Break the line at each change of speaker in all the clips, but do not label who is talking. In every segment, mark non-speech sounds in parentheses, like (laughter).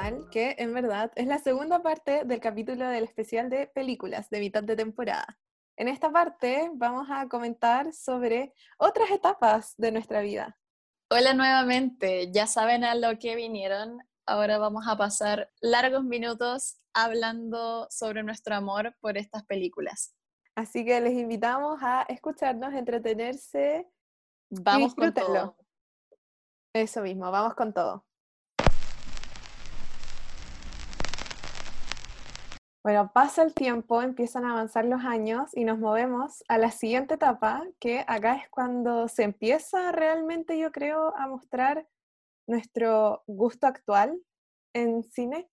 mal, que en verdad es la segunda parte del capítulo del especial de películas de mitad de temporada. En esta parte vamos a comentar sobre otras etapas de nuestra vida.
Hola nuevamente, ya saben a lo que vinieron. Ahora vamos a pasar largos minutos hablando sobre nuestro amor por estas películas.
Así que les invitamos a escucharnos, entretenerse.
Vamos con todo.
Eso mismo, vamos con todo. Bueno, pasa el tiempo, empiezan a avanzar los años y nos movemos a la siguiente etapa, que acá es cuando se empieza realmente, yo creo, a mostrar nuestro gusto actual en cine,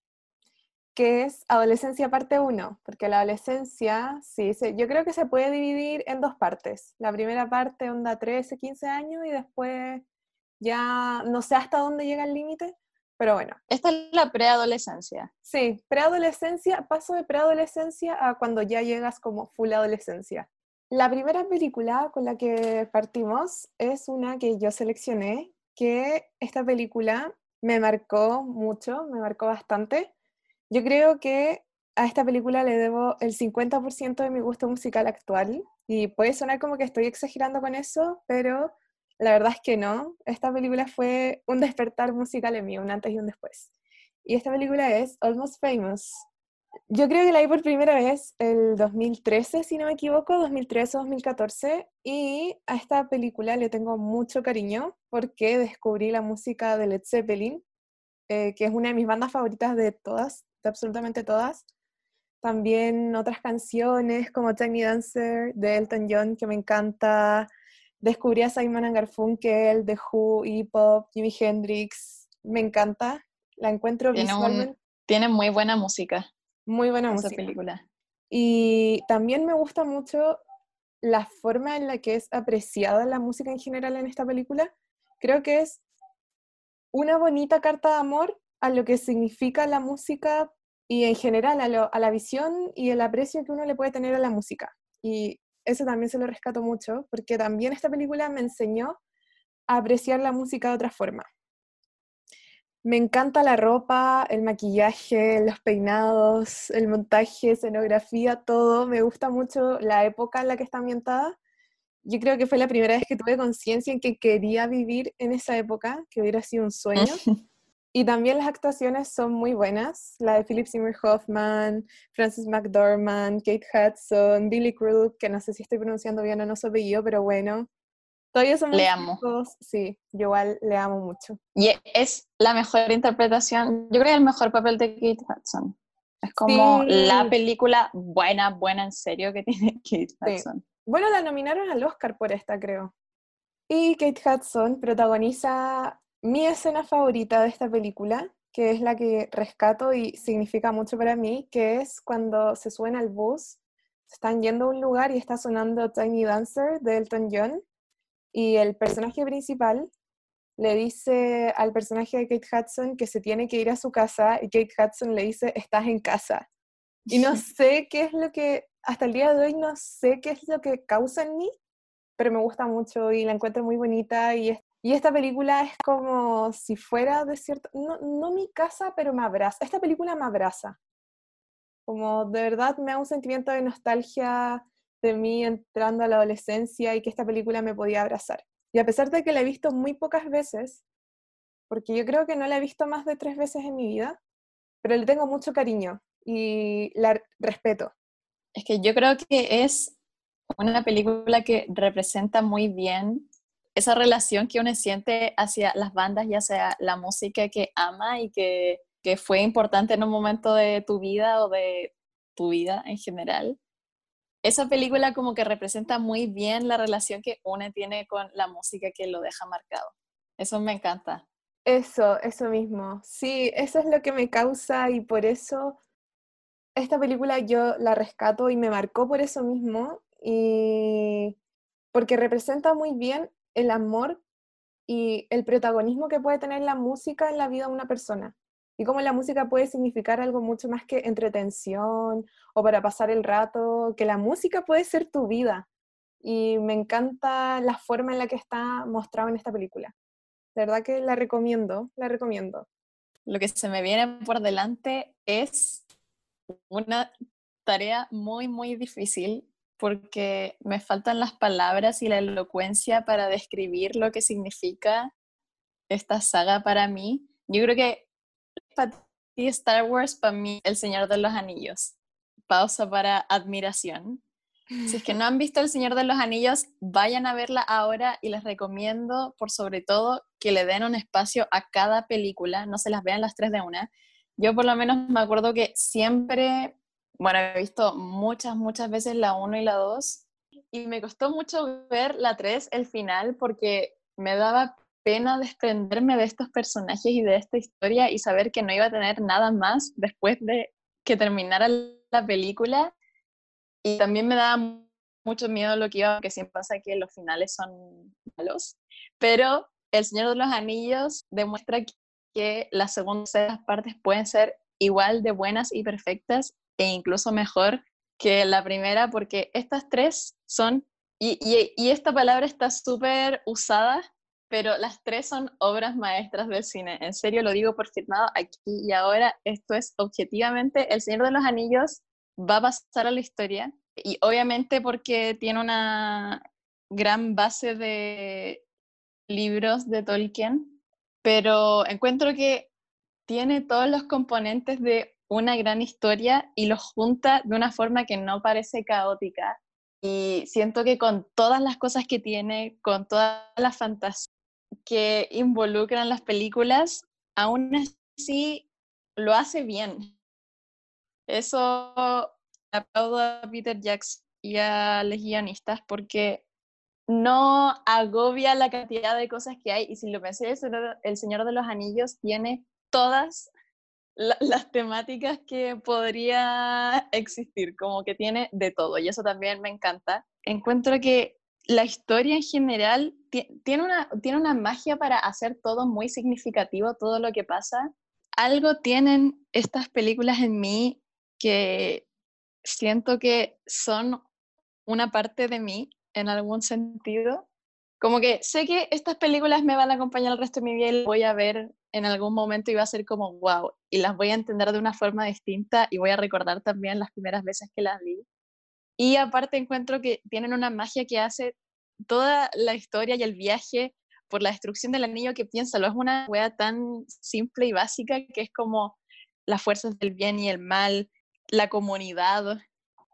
que es adolescencia parte 1, porque la adolescencia, sí, yo creo que se puede dividir en dos partes. La primera parte, onda 13, 15 años, y después ya no sé hasta dónde llega el límite, pero bueno.
Esta es la preadolescencia.
Sí, preadolescencia, paso de preadolescencia a cuando ya llegas como full adolescencia. La primera película con la que partimos es una que yo seleccioné, que esta película me marcó mucho, me marcó bastante. Yo creo que a esta película le debo el 50% de mi gusto musical actual y puede sonar como que estoy exagerando con eso, pero la verdad es que no. Esta película fue un despertar musical en mí, un antes y un después. Y esta película es Almost Famous. Yo creo que la vi por primera vez el 2013, si no me equivoco, 2013 o 2014. Y a esta película le tengo mucho cariño porque descubrí la música de Led Zeppelin, eh, que es una de mis bandas favoritas de todas, de absolutamente todas. También otras canciones como Tiny Dancer de Elton John, que me encanta descubrí a Simon Garfunkel, The Who, Hip Hop, Jimi Hendrix, me encanta, la encuentro
tiene visualmente. tiene muy buena música.
Muy buena música. película. Y también me gusta mucho la forma en la que es apreciada la música en general en esta película. Creo que es una bonita carta de amor a lo que significa la música y en general a, a la visión y el aprecio que uno le puede tener a la música. Y eso también se lo rescato mucho, porque también esta película me enseñó a apreciar la música de otra forma. Me encanta la ropa, el maquillaje, los peinados, el montaje, escenografía, todo. Me gusta mucho la época en la que está ambientada. Yo creo que fue la primera vez que tuve conciencia en que quería vivir en esa época, que hubiera sido un sueño. (laughs) Y también las actuaciones son muy buenas. La de Philip Seymour Hoffman, Francis McDormand, Kate Hudson, Billy Crudup, que no sé si estoy pronunciando bien o no su apellido, pero bueno. Todavía son
Le amo.
Sí, yo igual le amo mucho.
Y es la mejor interpretación, yo creo que el mejor papel de Kate Hudson. Es como la película buena, buena en serio que tiene (laughs) Kate Hudson.
Bueno, la nominaron al Oscar por esta, creo. Y Kate Hudson protagoniza mi escena favorita de esta película, que es la que rescato y significa mucho para mí, que es cuando se suben al bus, están yendo a un lugar y está sonando Tiny Dancer de Elton John, y el personaje principal le dice al personaje de Kate Hudson que se tiene que ir a su casa y Kate Hudson le dice, estás en casa. Y no (laughs) sé qué es lo que, hasta el día de hoy no sé qué es lo que causa en mí, pero me gusta mucho y la encuentro muy bonita y es y esta película es como si fuera de cierto, no, no mi casa, pero me abraza. Esta película me abraza. Como de verdad me da un sentimiento de nostalgia de mí entrando a la adolescencia y que esta película me podía abrazar. Y a pesar de que la he visto muy pocas veces, porque yo creo que no la he visto más de tres veces en mi vida, pero le tengo mucho cariño y la respeto.
Es que yo creo que es una película que representa muy bien esa relación que uno siente hacia las bandas, ya sea la música que ama y que, que fue importante en un momento de tu vida o de tu vida en general. Esa película como que representa muy bien la relación que uno tiene con la música que lo deja marcado. Eso me encanta.
Eso, eso mismo. Sí, eso es lo que me causa y por eso esta película yo la rescato y me marcó por eso mismo y porque representa muy bien el amor y el protagonismo que puede tener la música en la vida de una persona. Y cómo la música puede significar algo mucho más que entretención o para pasar el rato, que la música puede ser tu vida. Y me encanta la forma en la que está mostrado en esta película. De verdad que la recomiendo, la recomiendo.
Lo que se me viene por delante es una tarea muy, muy difícil porque me faltan las palabras y la elocuencia para describir lo que significa esta saga para mí. Yo creo que para ti Star Wars, para mí El Señor de los Anillos. Pausa para admiración. Si es que no (laughs) han visto El Señor de los Anillos, vayan a verla ahora y les recomiendo, por sobre todo, que le den un espacio a cada película, no se las vean las tres de una. Yo por lo menos me acuerdo que siempre, bueno, he visto muchas, muchas veces la 1 y la 2 y me costó mucho ver la 3, el final, porque me daba pena desprenderme de estos personajes y de esta historia y saber que no iba a tener nada más después de que terminara la película. Y también me daba mucho miedo lo que iba, que siempre pasa que los finales son malos. Pero El Señor de los Anillos demuestra que las segundas partes pueden ser igual de buenas y perfectas e incluso mejor que la primera, porque estas tres son, y, y, esta palabra está súper usada pero las tres son obras maestras del cine. En serio lo digo por firmado aquí y ahora. Esto es objetivamente El Señor de los Anillos va a pasar a la historia y obviamente porque tiene una gran base de libros de Tolkien, pero encuentro que tiene todos los componentes de una gran historia y los junta de una forma que no parece caótica. Y siento que con todas las cosas que tiene, con toda la fantasía que involucran las películas, aún así lo hace bien. Eso aplaudo a Peter Jackson y a los guionistas porque no agobia la cantidad de cosas que hay. Y si lo pensé, El Señor de los Anillos tiene todas (laughs) las temáticas que podría existir, como que tiene de todo. Y eso también me encanta. Encuentro que la historia en general tiene una, tiene una magia para hacer todo muy significativo, todo lo que pasa. Algo tienen estas películas en mí que siento que son una parte de mí en algún sentido. Como que sé que estas películas me van a acompañar el resto de mi vida y voy a ver en algún momento va a ser como wow, y las voy a entender de una forma distinta y voy a recordar también las primeras veces que las vi. Y aparte encuentro que tienen una magia que hace toda la historia y el viaje por la destrucción del anillo que piénsalo, es una wea tan simple y básica que es como las fuerzas del bien y el mal, la comunidad,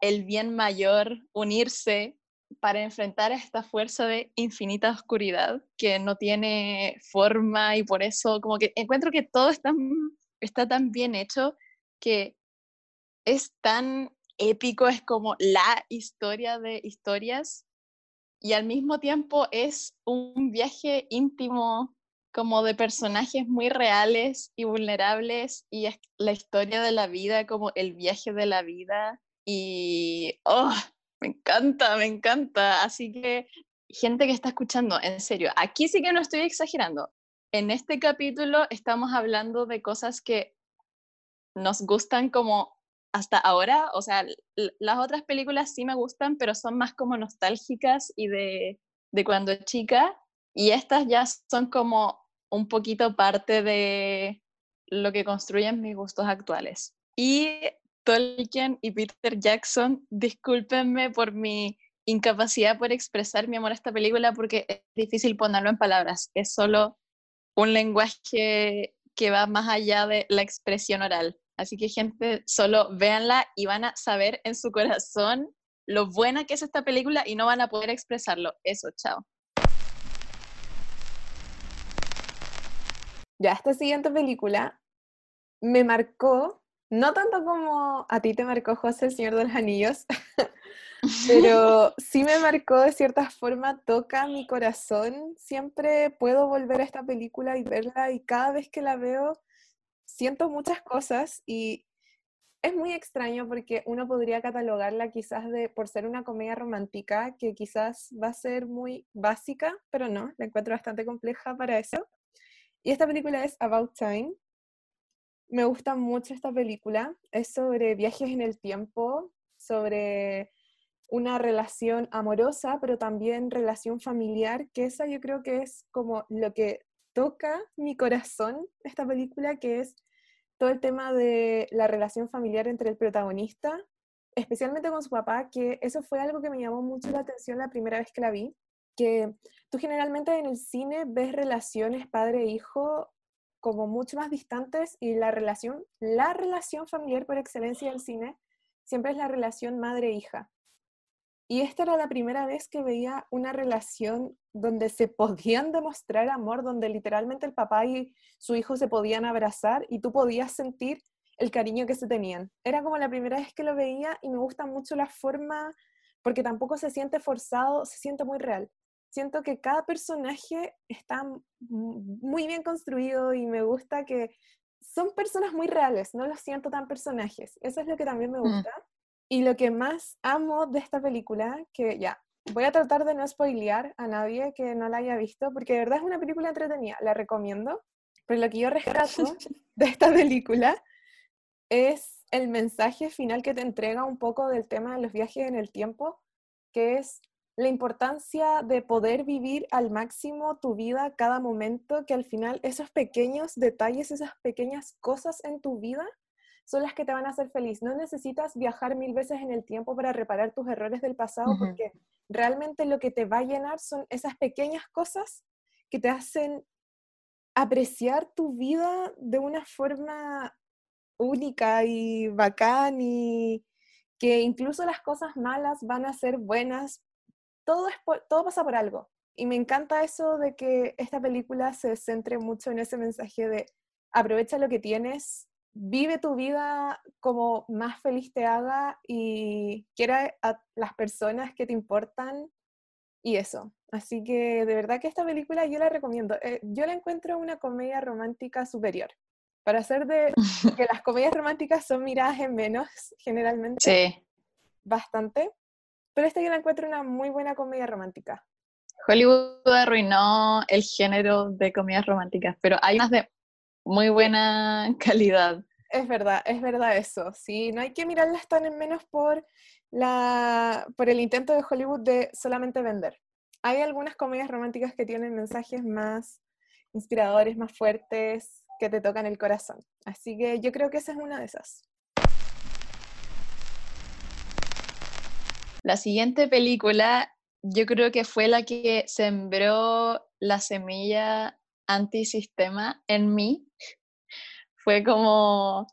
el bien mayor, unirse para enfrentar a esta fuerza de infinita oscuridad que no tiene forma y por eso como que encuentro que todo está, está tan bien hecho que es tan épico, es como la historia de historias y al mismo tiempo es un viaje íntimo como de personajes muy reales y vulnerables y es la historia de la vida como el viaje de la vida y oh, me encanta, me encanta. Así que gente que está escuchando, en serio, aquí sí que no estoy exagerando. En este capítulo estamos hablando de cosas que nos gustan como hasta ahora, o sea, las otras películas sí me gustan, pero son más como nostálgicas y de, de cuando chica, y estas ya son como un poquito parte de lo que construyen mis gustos actuales. Y Tolkien y Peter Jackson, discúlpenme por mi incapacidad por expresar mi amor a esta película porque es difícil ponerlo en palabras, es solo un lenguaje que va más allá de la expresión oral. Así que gente, solo véanla y van a saber en su corazón lo buena que es esta película y no van a poder expresarlo. Eso, chao.
Ya, esta siguiente película me marcó, no tanto como a ti te marcó José, el Señor de los Anillos, (laughs) pero sí me marcó de cierta forma, toca mi corazón. Siempre puedo volver a esta película y verla y cada vez que la veo siento muchas cosas y es muy extraño porque uno podría catalogarla quizás de, por ser una comedia romántica que quizás va a ser muy básica, pero no, la encuentro bastante compleja para eso. Y esta película es About Time. Me gusta mucho esta película. Es sobre viajes en el tiempo, sobre una relación amorosa, pero también relación familiar, que esa yo creo que es como lo que toca mi corazón esta película, que es todo el tema de la relación familiar entre el protagonista, especialmente con su papá, que eso fue algo que me llamó mucho la atención la primera vez que la vi, que tú generalmente en el cine ves relaciones padre-hijo como mucho más distantes y la relación, la relación familiar por excelencia del cine siempre es la relación madre-hija. Y esta era la primera vez que veía una relación donde se (laughs) podían demostrar amor, donde literalmente el papá y su hijo se podían abrazar y tú podías sentir el cariño que se tenían. Era como la primera vez que lo veía y me gusta mucho la forma, porque tampoco se siente forzado, se siente muy real. Siento que cada personaje está muy bien construido y me gusta que son personas muy reales, no los siento tan personajes. Eso es lo que también me mm. gusta. Y lo que más amo de esta película, que ya, voy a tratar de no spoilear a nadie que no la haya visto, porque de verdad es una película entretenida, la recomiendo. Pero lo que yo rescato (laughs) de esta película es el mensaje final que te entrega un poco del tema de los viajes en el tiempo, que es la importancia de poder vivir al máximo tu vida cada momento, que al final esos pequeños detalles, esas pequeñas cosas en tu vida son las que te van a hacer feliz. No necesitas viajar mil veces en el tiempo para reparar tus errores del pasado, porque realmente lo que te va a llenar son esas pequeñas cosas que te hacen apreciar tu vida de una forma única y bacán y que incluso las cosas malas van a ser buenas. Todo, es todo pasa por algo. Y me encanta eso de que esta película se centre mucho en ese mensaje de aprovecha lo que tienes, vive tu vida como más feliz te haga y quiera a las personas que te importan y eso. Así que de verdad que esta película yo la recomiendo. Eh, yo la encuentro una comedia romántica superior. Para hacer de (laughs) que las comedias románticas son miradas en menos, generalmente.
Sí.
Bastante. Pero esta yo la encuentro una muy buena comedia romántica.
Hollywood arruinó el género de comedias románticas, pero hay unas de muy buena (laughs) calidad.
Es verdad, es verdad eso. Sí, no hay que mirarlas tan en menos por, la, por el intento de Hollywood de solamente vender. Hay algunas comedias románticas que tienen mensajes más inspiradores, más fuertes, que te tocan el corazón. Así que yo creo que esa es una de esas.
La siguiente película yo creo que fue la que sembró la semilla antisistema en mí. Fue como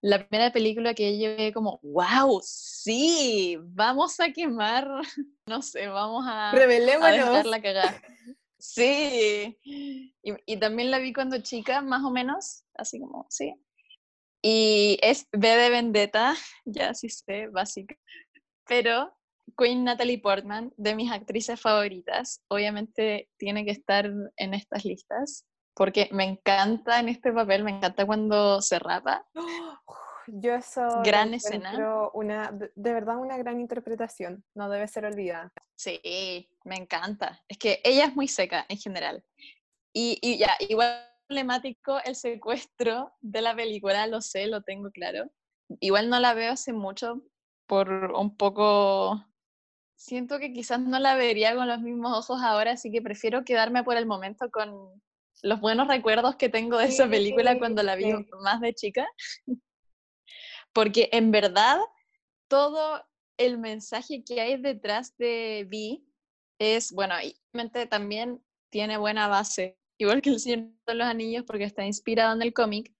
la primera película que vi como, wow, sí, vamos a quemar, (laughs) no sé, vamos a,
a
la cagada. (laughs) Sí, y, también la vi cuando chica, más o menos, así como, sí. Y es B de Vendetta, (laughs) ya sí sé, básica. Pero Queen Natalie Portman, de mis actrices favoritas, obviamente tiene que estar en estas listas, porque me encanta en este papel, me encanta cuando se rapa. (gasps)
Yo eso
gran escena.
Una, de verdad una gran interpretación, no debe ser olvidada.
Sí, me encanta. Es que ella es muy seca en general. Y, y ya, igual problemático el secuestro de la película, lo sé, lo tengo claro. Igual no la veo hace mucho por un poco siento que quizás no la vería con los mismos ojos ahora, así que prefiero quedarme por el momento con los buenos recuerdos que tengo de esa película cuando la vi más de chica. Porque en verdad todo el mensaje que hay detrás de Vi es, bueno, y obviamente también tiene buena base, igual que El Señor de los Anillos porque está inspirado en el cómic,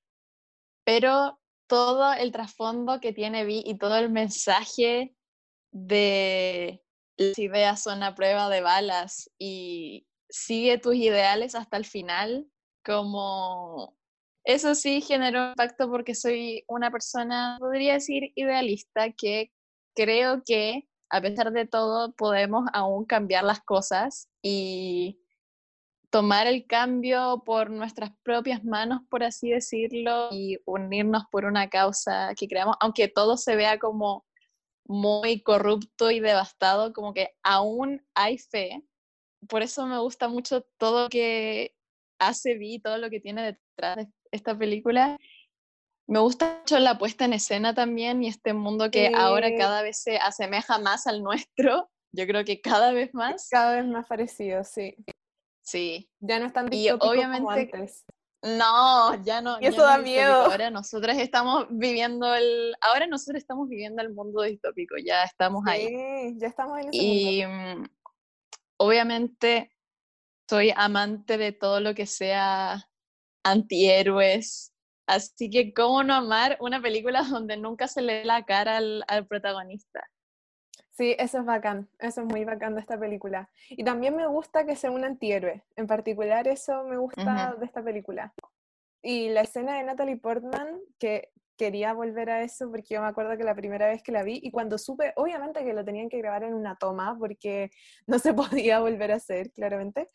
pero todo el trasfondo que tiene Vi y todo el mensaje de las ideas son a prueba de balas y sigue tus ideales hasta el final, como eso sí generó impacto porque soy una persona, podría decir, idealista, que creo que a pesar de todo podemos aún cambiar las cosas y tomar el cambio por nuestras propias manos, por así decirlo, y unirnos por una causa que creamos, aunque todo se vea como muy corrupto y devastado, como que aún hay fe. Por eso me gusta mucho todo lo que hace Vi, todo lo que tiene detrás de esta película. Me gusta mucho la puesta en escena también y este mundo que ahora cada vez se asemeja más al nuestro. Yo creo que cada vez más.
Cada vez más parecido, sí.
Sí.
Ya no están
Y obviamente
antes.
No, ya no.
Y eso da miedo.
Ahora nosotros estamos viviendo el, ahora nosotros estamos viviendo el mundo distópico, ya estamos ahí.
Sí, ya estamos en ese
y mm, obviamente soy amante de todo lo que sea antihéroes, así que cómo no amar una película (laughs) donde nunca se le la cara al, al protagonista.
Sí, eso es bacán, eso es muy bacán de esta película. Y también me gusta que sea un antihéroe, en particular eso me gusta de esta película. Y la escena de Natalie Portman, que quería volver a eso porque yo me acuerdo que la primera vez que la vi y cuando supe, obviamente que lo tenían que grabar en una toma porque no se (laughs) podía volver a hacer, claramente,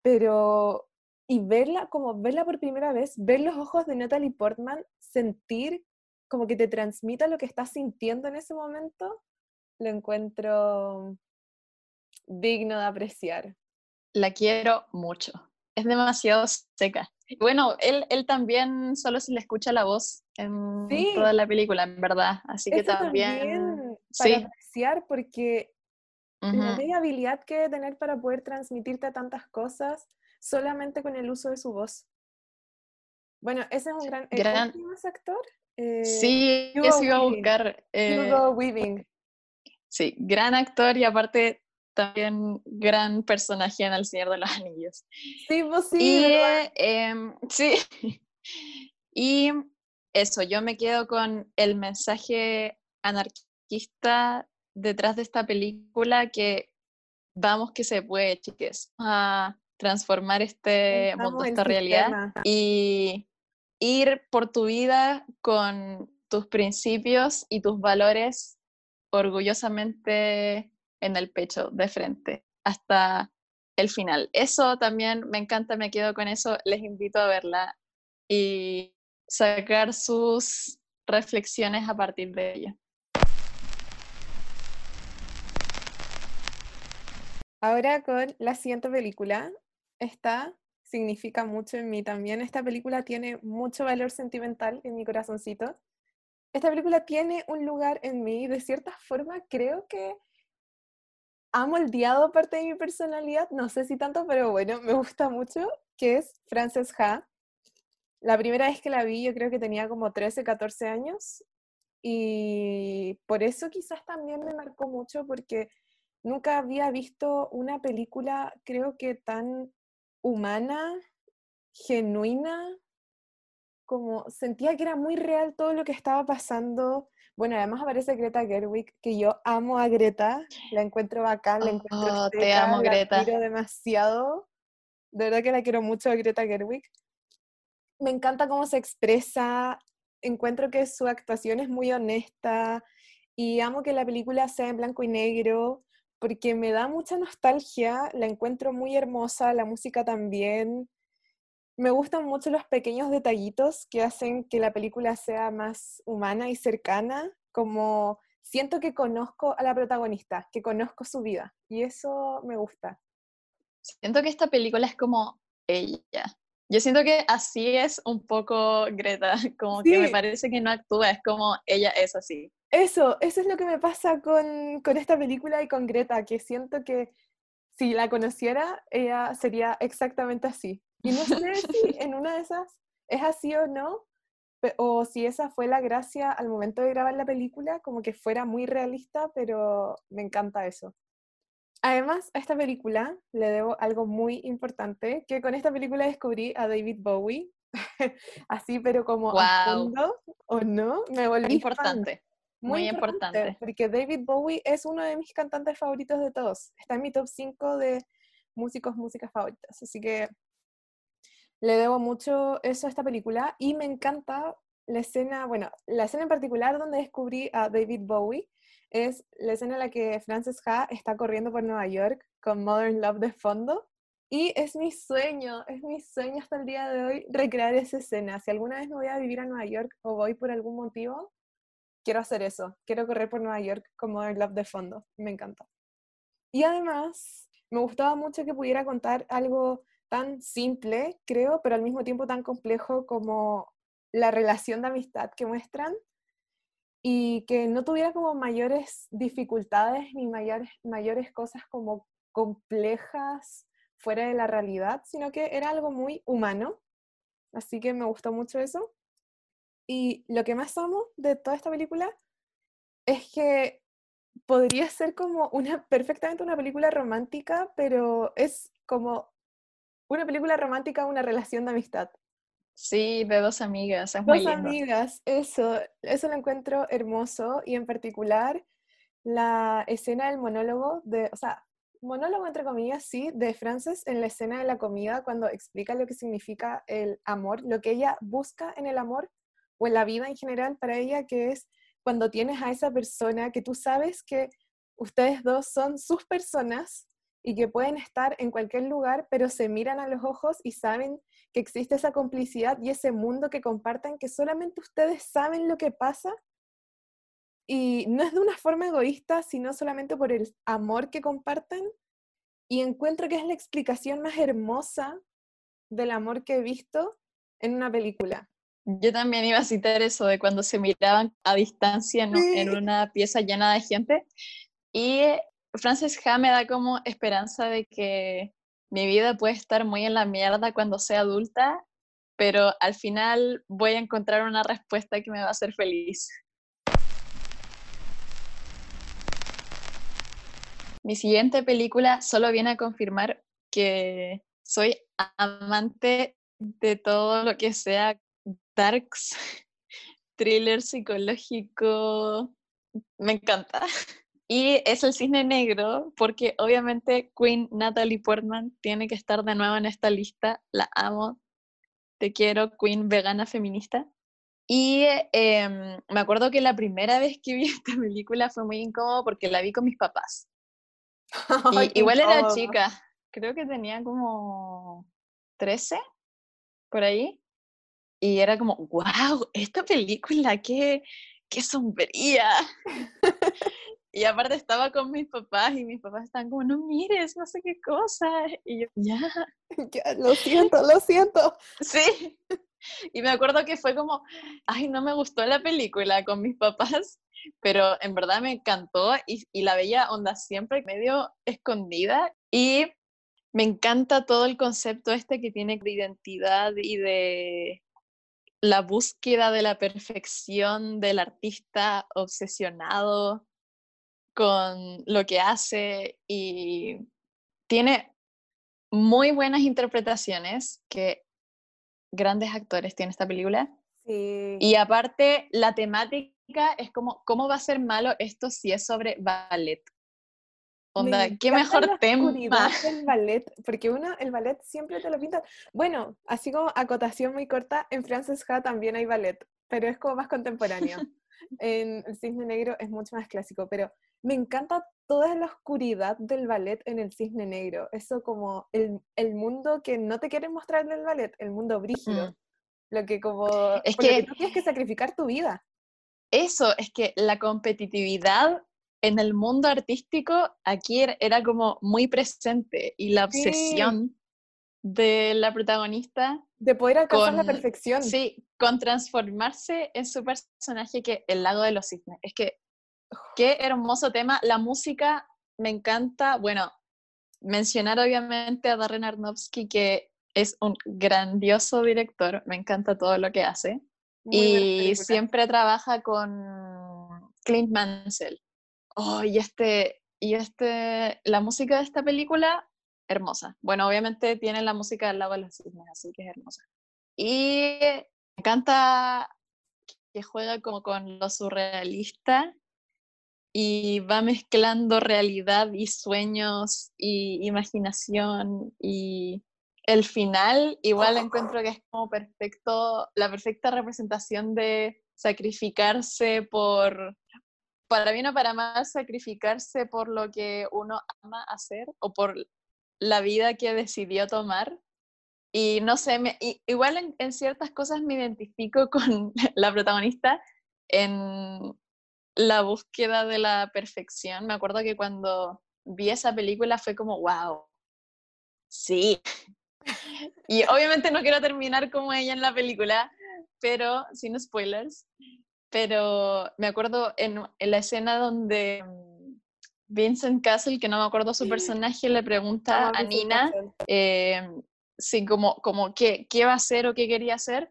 pero y verla, como verla por primera vez, ver los ojos de Natalie Portman, sentir como que te transmita lo que estás sintiendo en ese momento, lo encuentro digno de apreciar.
La quiero mucho. Es demasiado seca. Bueno, él, él también solo se le escucha la voz en toda la película, en verdad. Así que también,
para apreciar porque la habilidad que debe tener para poder transmitirte tantas cosas solamente con el uso de su voz. Bueno, ese es un gran,
gran...
actor?
Eh, sí, eso iba a buscar.
Eh, Weaving.
Sí, gran actor y aparte también gran personaje en El Señor de los Anillos.
Sí, pues sí.
Y, em, (laughs) sí. y eso, yo me quedo con el mensaje anarquista detrás de esta película que vamos que se puede, chiques, a transformar este mundo, esta realidad y ir por tu vida con tus principios y tus valores orgullosamente en el pecho, de frente, hasta el final. Eso también me encanta, me quedo con eso, les invito a verla y sacar sus reflexiones a partir de ella.
Ahora con la siguiente película, esta significa mucho en mí también. Esta película tiene mucho valor sentimental en mi corazoncito esta película tiene un lugar en mí, de cierta forma creo que ha moldeado parte de mi personalidad, no sé si tanto, pero bueno, me gusta mucho, que es Frances Ha. La primera vez que la vi yo creo que tenía como 13, 14 años y por eso quizás también me marcó mucho porque nunca había visto una película creo que tan humana, genuina, como sentía que era muy real todo lo que estaba pasando. Bueno, además aparece Greta Gerwig, que yo amo a Greta, la encuentro bacán, la encuentro
oh, te amo Greta.
quiero demasiado. De verdad que la quiero mucho a Greta Gerwig. Me encanta cómo se expresa, encuentro que su actuación es muy honesta y amo que la película sea en blanco y negro porque me da mucha nostalgia, la encuentro muy hermosa, la música también me gustan mucho los pequeños detallitos que hacen que la película sea más humana y cercana, como siento que conozco a la protagonista, que conozco su vida, y eso me gusta.
Siento que esta película es como ella. Yo siento que así es un poco Greta, (laughs) como que me parece que no actúa, es como ella es así.
Eso, eso es lo que me pasa con, con esta película y con Greta, que siento que si la conociera, ella sería exactamente así. Y no sé si en una de esas es así o no, o si esa fue la gracia al momento de grabar la película, como que fuera muy realista, pero me encanta eso. Además, a esta película le debo algo muy importante, que con esta película descubrí a David Bowie, (laughs) así pero como a fondo, o no, me volví
importante. Muy, importante, importante,
Porque David Bowie es uno de mis cantantes favoritos de todos. Está en mi top 5 de músicos, músicas favoritas. Así que le debo mucho eso a esta película y me encanta la escena, bueno, la escena en particular donde descubrí a David Bowie es la escena en la que Frances Ha está corriendo por Nueva York con Modern Love de fondo. Y es mi sueño, es mi sueño hasta el día de hoy recrear esa escena. Si alguna vez me voy a vivir a Nueva York o voy por algún motivo, quiero hacer eso. Quiero correr por Nueva York con Modern Love de fondo. Me encanta. Y además, me gustaba mucho que pudiera contar algo tan simple, creo, pero al mismo tiempo tan complejo como la relación de amistad que muestran y que no tuviera como mayores dificultades ni mayores, mayores cosas como complejas fuera de la realidad, sino que era algo muy humano. Así que me gustó mucho eso. Y lo que más amo de toda esta película es que podría ser como una perfectamente una película romántica, pero es como una película romántica, una relación de amistad.
Sí, de dos amigas, es
dos amigas, eso, eso lo encuentro hermoso y en particular la escena del monólogo de, o sea, monólogo entre comillas, sí, de Frances en la escena de la comida cuando explica lo que significa el amor, lo que ella busca en el amor o en la vida en general para ella, que es cuando tienes a esa persona que tú sabes que ustedes dos son sus personas y que pueden estar en cualquier lugar, pero se miran a los ojos y saben que existe esa complicidad y ese mundo que comparten, que solamente ustedes saben lo que pasa. Y no es de una forma egoísta, sino solamente por el amor que comparten. Y encuentro que es la explicación más hermosa del amor que he visto en una película.
Yo también iba a citar eso de cuando se miraban a distancia en, una pieza llena de gente. Y Frances Ha me da como esperanza de que mi vida puede estar muy en la mierda cuando sea adulta, pero al final voy a encontrar una respuesta que me va a hacer feliz. Mi siguiente película solo viene a confirmar que soy amante de todo lo que sea darks, (laughs) thriller psicológico, me encanta. (laughs) Y es el cisne negro, porque obviamente Queen Natalie Portman tiene que estar de nuevo en esta lista. La amo. Te quiero, Queen vegana feminista. Y em, me acuerdo que la primera vez que vi (laughs) esta película fue muy incómodo porque la vi con mis papás. (laughs) igual era chica, creo que tenía como 13, por ahí. Y era como, wow, esta película, qué, qué sombría. (laughs) Y aparte estaba con mis papás y mis papás estaban como, no mires, no sé qué cosa. Y yo, ya. (laughs)
ya lo siento, lo siento.
Sí. Y me acuerdo que fue como, ay, no me gustó la película con mis papás, pero en verdad me encantó y, y la veía onda siempre medio escondida. Y me encanta todo el concepto este que tiene de identidad y de la búsqueda de la perfección del artista obsesionado con lo que hace y tiene muy buenas interpretaciones que grandes actores tiene esta película. Y aparte, la temática es como, ¿cómo va a ser malo esto si es sobre ballet? Onda, qué mejor tema.
El ballet, porque uno, el ballet siempre te lo pinta. Bueno, así como acotación muy corta, en Frances Ha también hay ballet, pero es como más contemporáneo. (laughs) en El Cisne Negro es mucho más clásico, pero me encanta toda la oscuridad del ballet en el cisne negro. Eso como el, el mundo que no te quieren mostrar en el ballet, el mundo brígido. Mm. Lo que como... Es que, tú tienes que sacrificar tu vida.
Eso, es que la competitividad en el mundo artístico aquí era como muy presente y la obsesión de la protagonista
de poder alcanzar la perfección.
Sí, con transformarse en su personaje que el lago de los cisnes. Es que Qué hermoso tema. La música me encanta. Bueno, mencionar obviamente a Darren Aronofsky, que es un grandioso director. Me encanta todo lo que hace. y siempre trabaja con Clint Mansell. Oh, y este, y este, la música de esta película, hermosa. Bueno, obviamente tiene la música del lago de los cisnes, así que es hermosa. Y me encanta que juega como con lo surrealista y va mezclando realidad y sueños y imaginación y el final igual encuentro que es como perfecto, la perfecta representación de sacrificarse por, para bien o para mal, sacrificarse por lo que uno ama hacer o por la vida que decidió tomar. Y no sé, me, igual en, ciertas cosas me identifico (laughs) con la protagonista en, la búsqueda de la perfección. Me acuerdo que cuando vi esa película fue como, wow, sí. (laughs) y obviamente no quiero terminar como ella en la película, pero sin spoilers. Pero me acuerdo en, la escena donde Vincent Castle, que no me acuerdo su personaje, le pregunta a Nina eh, si como, como qué, qué va a hacer o qué quería hacer.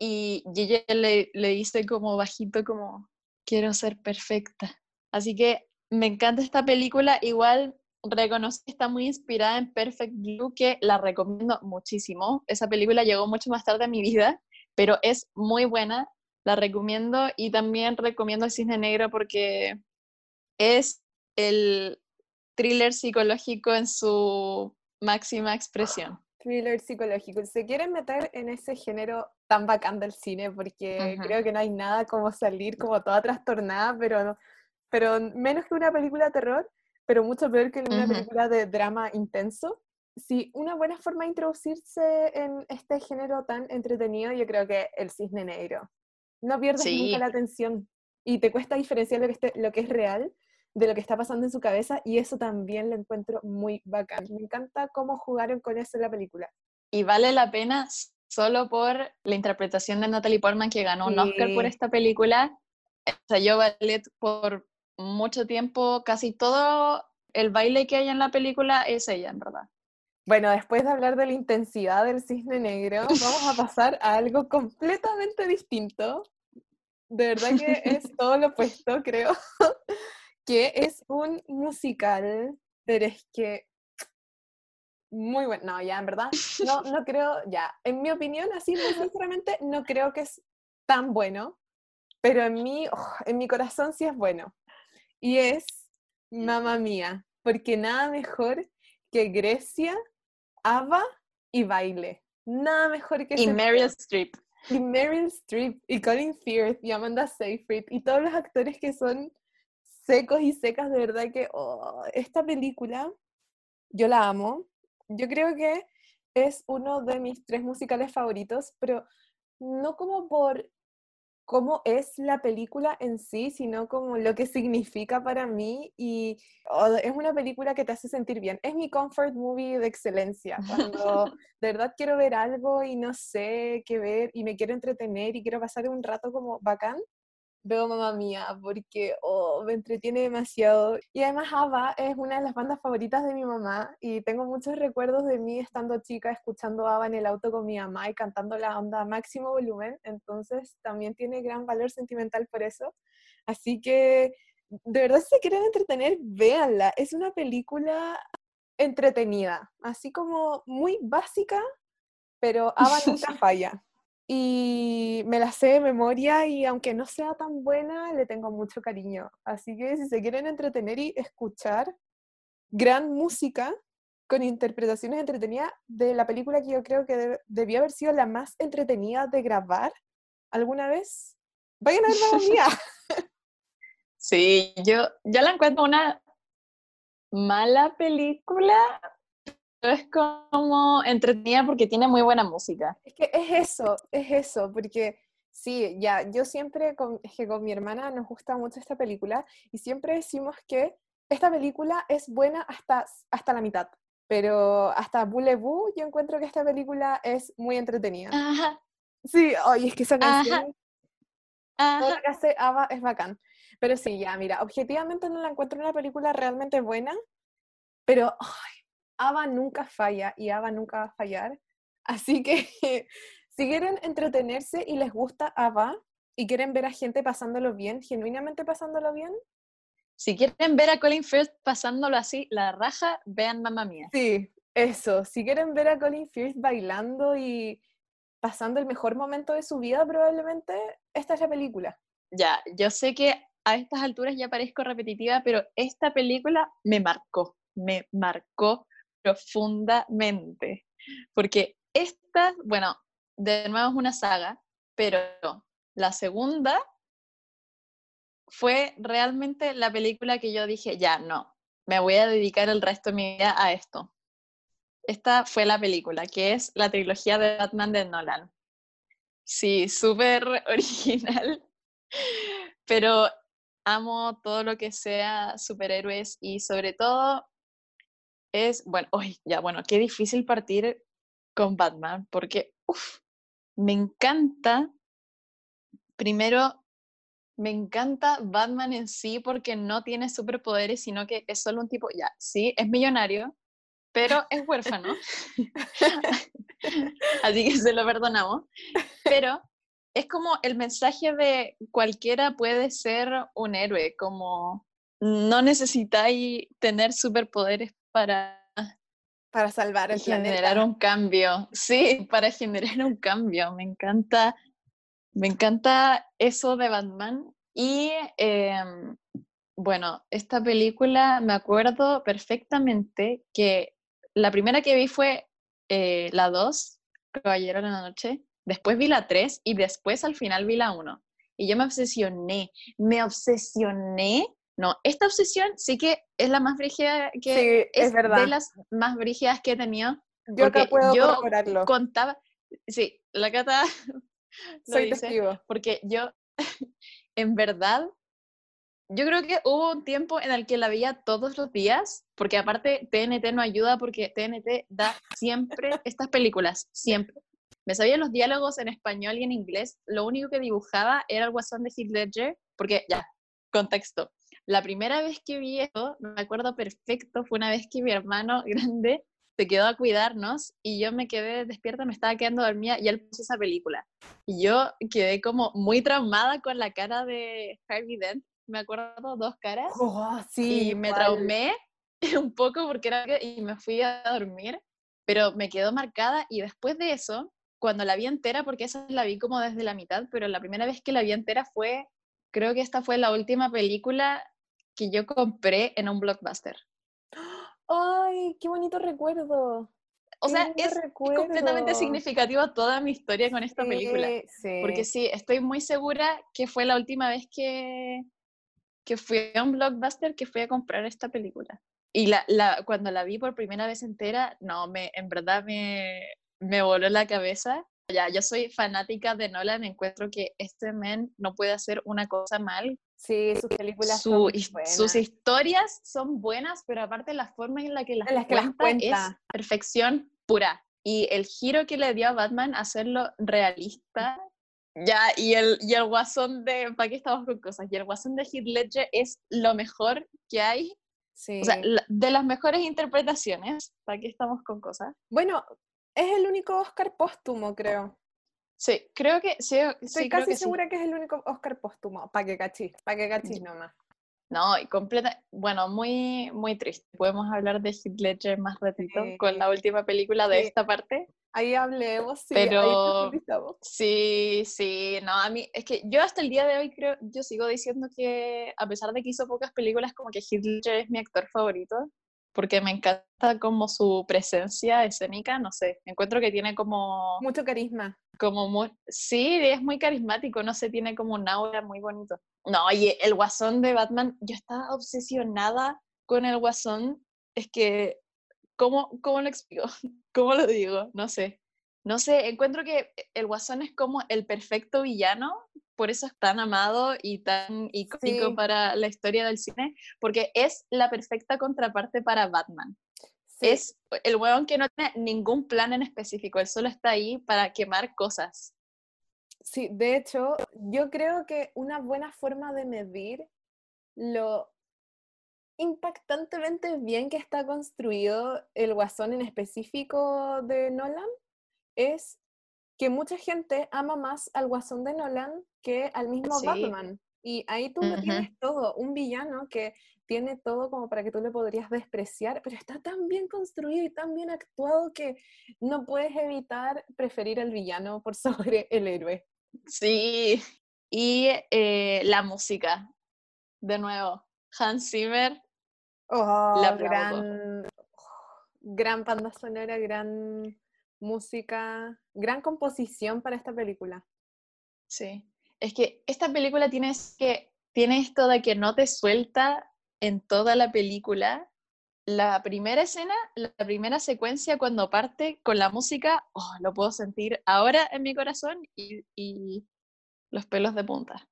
Y, ella le, le dice como bajito, como, quiero ser perfecta. Así que me encanta esta película. Igual reconoce que está muy inspirada en Perfect Blue, que la recomiendo muchísimo. Esa película llegó mucho más tarde a mi vida, pero es muy buena. La recomiendo y también recomiendo El Cisne Negro porque es el thriller psicológico en su máxima expresión.
Thriller psicológico. Se quieren meter en ese género tan bacán del cine porque creo que no hay nada como salir como toda trastornada, pero, pero menos que una película de terror, pero mucho peor que una película de drama intenso. Sí, una buena forma de introducirse en este género tan entretenido, yo creo que el cisne negro. No pierdes nunca la atención y te cuesta diferenciar lo que, este, lo que es real de lo que está pasando en su cabeza y eso también lo encuentro muy bacán. Me encanta cómo jugaron con eso en la película.
Y vale la pena solo por la interpretación de Natalie Portman que ganó un Oscar por esta película. O sea, yo ballet por mucho tiempo, casi todo el baile que hay en la película es ella, en verdad.
Bueno, después de hablar de la intensidad del cisne negro, vamos a pasar a algo completamente distinto. De verdad que es (laughs) todo lo opuesto, creo. (laughs) que es un musical, pero es que muy bueno. No, ya, en verdad, no, no creo, ya, en mi opinión, así muy (laughs) sinceramente, no creo que es tan bueno, pero en mi, oh, en mi corazón sí es bueno. Y es Mamma Mía, porque nada mejor que Grecia, Ava y baile. Nada mejor que
Y Meryl Streep.
Y Meryl Streep, y Colin Firth, y Amanda Seyfried, y todos los actores que son secos y secas, de verdad que oh, esta película yo la amo. Yo creo que es uno de mis tres musicales favoritos, pero no como por cómo es la película en sí, sino como lo que significa para mí y oh, es una película que te hace sentir bien. Es mi comfort movie de excelencia. Cuando (laughs) de verdad quiero ver algo y no sé qué ver y me quiero entretener y quiero pasar un rato como bacán, veo Mamá Mía porque oh, me entretiene demasiado. Y además ABBA es una de las bandas favoritas de mi mamá y tengo muchos recuerdos de mí estando chica escuchando ABBA en el auto con mi mamá y cantando la onda a máximo volumen. Entonces también tiene gran valor sentimental por eso. Así que de verdad si se quieren entretener, véanla. Es una película entretenida, así como muy básica, pero ABBA (laughs) nunca falla y me la sé de memoria y aunque no sea tan buena, le tengo mucho cariño. Así que si se quieren entretener y escuchar gran música con interpretaciones entretenidas de la película que yo creo que debió haber sido la más entretenida de grabar alguna vez, vayan a ver la mía. (laughs)
Sí, yo ya la encuentro una mala película, es como entretenida porque tiene muy buena música.
Es que es eso, es eso, porque sí, ya, yo siempre, con, es que con mi hermana nos gusta mucho esta película y siempre decimos que esta película es buena hasta, hasta la mitad, pero hasta Boulevou yo encuentro que esta película es muy entretenida.
Ajá.
Sí, oye, es que esa canción, Ajá. que hace Ava es bacán. Pero sí, ya, mira, objetivamente no la encuentro una película realmente buena, pero Ava nunca falla y Ava nunca va a fallar. Así que (laughs) si quieren entretenerse y les gusta Ava y quieren ver a gente pasándolo bien, genuinamente pasándolo bien.
Si quieren ver a Colin Firth pasándolo así, la raja, vean Mamma Mía.
Sí, eso. Si quieren ver a Colin Firth bailando y pasando el mejor momento de su vida, probablemente esta es la película.
Ya, yo sé que a estas alturas ya parezco repetitiva, pero esta película me marcó, me marcó profundamente, porque esta, bueno, de nuevo es una saga, pero la segunda fue realmente la película que yo dije, ya, no, me voy a dedicar el resto de mi vida a esto. Esta fue la película, que es la trilogía de Batman de Nolan. Sí, súper (laughs) original, pero amo todo lo que sea superhéroes y sobre todo es, bueno, (laughs) hoy ya, bueno, qué difícil partir con Batman, porque, me encanta, primero, me encanta Batman en sí porque no tiene superpoderes, sino que es solo un tipo, ya, sí, es millonario, pero es huérfano. (laughs) Así que se lo perdonamos. Pero es como el mensaje de cualquiera puede ser un héroe, como no necesitáis tener superpoderes para
para salvar el
generar un cambio. Sí, para generar un cambio. Me encanta, me encanta eso de Batman. Y em, bueno, esta película me acuerdo perfectamente que la primera que vi fue eh, la 2, Caballero de la Noche. Después vi la 3 y después al final vi la 1. Y yo me obsesioné, me obsesioné no, esta obsesión sí que es la más brígida que es, de las más brígidas que he tenido.
Yo acá puedo yo
contaba, sí, la cata (laughs)
Soy testigo.
porque yo (laughs) en verdad yo creo que hubo un tiempo en el que la veía todos los días, porque aparte TNT no ayuda porque TNT da siempre (laughs) estas películas, siempre. Me sabía los diálogos en español y en inglés, lo único que dibujaba era el guasón de Heath Ledger, porque ya, contexto. La primera vez que vi esto, me acuerdo perfecto, fue una vez que mi hermano (laughs) grande se quedó a cuidarnos y yo me quedé despierta, me estaba quedando dormida y él puso esa película. Y yo quedé como muy traumada con la cara de Harvey Dent, me acuerdo dos caras.
Oh, sí,
y me traumé (laughs) un poco porque era y me fui a dormir, pero me quedó marcada y después de eso, cuando la vi entera, porque esa la vi como desde la mitad, pero la primera vez que la vi entera fue, creo que esta fue la última película que yo compré en un blockbuster.
¡Ay, qué bonito recuerdo!
O sea, es, completamente significativa toda mi historia con esta película. Porque sí, estoy muy segura que fue la última vez que, que fui a un blockbuster que fui a comprar esta película. Y la, la, cuando la vi por primera vez entera, no, me, en verdad me, me voló la cabeza. Ya, yo soy fanática de Nolan, encuentro que este men no puede hacer una cosa mal.
Sí, sus películas son buenas.
Sus historias son buenas, pero aparte la forma en la que las, cuenta, es perfección pura. Y el giro que le dio a Batman, hacerlo realista, ya, y el, y el guasón de, ¿para qué estamos con cosas? Y el guasón de Heath Ledger es lo mejor que hay. Sí. O sea, de las mejores interpretaciones, ¿para qué estamos con cosas?
Bueno, es el único Oscar póstumo, creo.
Sí, creo que sí.
Estoy casi segura que es el único Oscar póstumo. Para que cachis, para que cachis nomás.
No, y completa, bueno, muy, muy triste. Podemos hablar de Heath Ledger más ratito con la última película de esta parte.
Ahí hablemos, sí.
Pero sí, sí, no, a mí es que yo hasta el día de hoy creo, yo sigo diciendo que a pesar de que hizo pocas películas, como que Heath Ledger es mi actor favorito porque me encanta como su presencia escénica, no sé, encuentro que tiene como...
Mucho carisma.
Como muy, sí, es muy carismático, no sé, tiene como un aura muy bonito. No, oye, el guasón de Batman, yo estaba obsesionada con el guasón, es que, ¿cómo, cómo lo explico? (laughs) ¿Cómo lo digo? No sé. No sé, encuentro que el guasón es como el perfecto villano por eso es tan amado y tan icónico para la historia del cine, porque es la perfecta contraparte para Batman. Es el huevón que no tiene ningún plan en específico, él solo está ahí para quemar cosas.
Sí, de hecho, yo creo que una buena forma de medir lo impactantemente bien que está construido el guasón en específico de Nolan es que mucha gente ama más al Guasón de Nolan que al mismo Batman. Y ahí tú lo tienes todo, un villano que tiene todo como para que tú le podrías despreciar, pero está tan bien construido y tan bien actuado que no puedes evitar preferir al villano por (laughs) sobre el héroe.
Sí, y eh, la música, de nuevo, Hans Zimmer.
Oh, gran, gran banda sonora, gran música, gran composición para esta película.
Sí, es que esta película tiene, que, tiene esto de que no te suelta en toda la película. La primera escena, la primera secuencia cuando parte con la música, oh, lo puedo sentir ahora en mi corazón y, y los pelos de punta.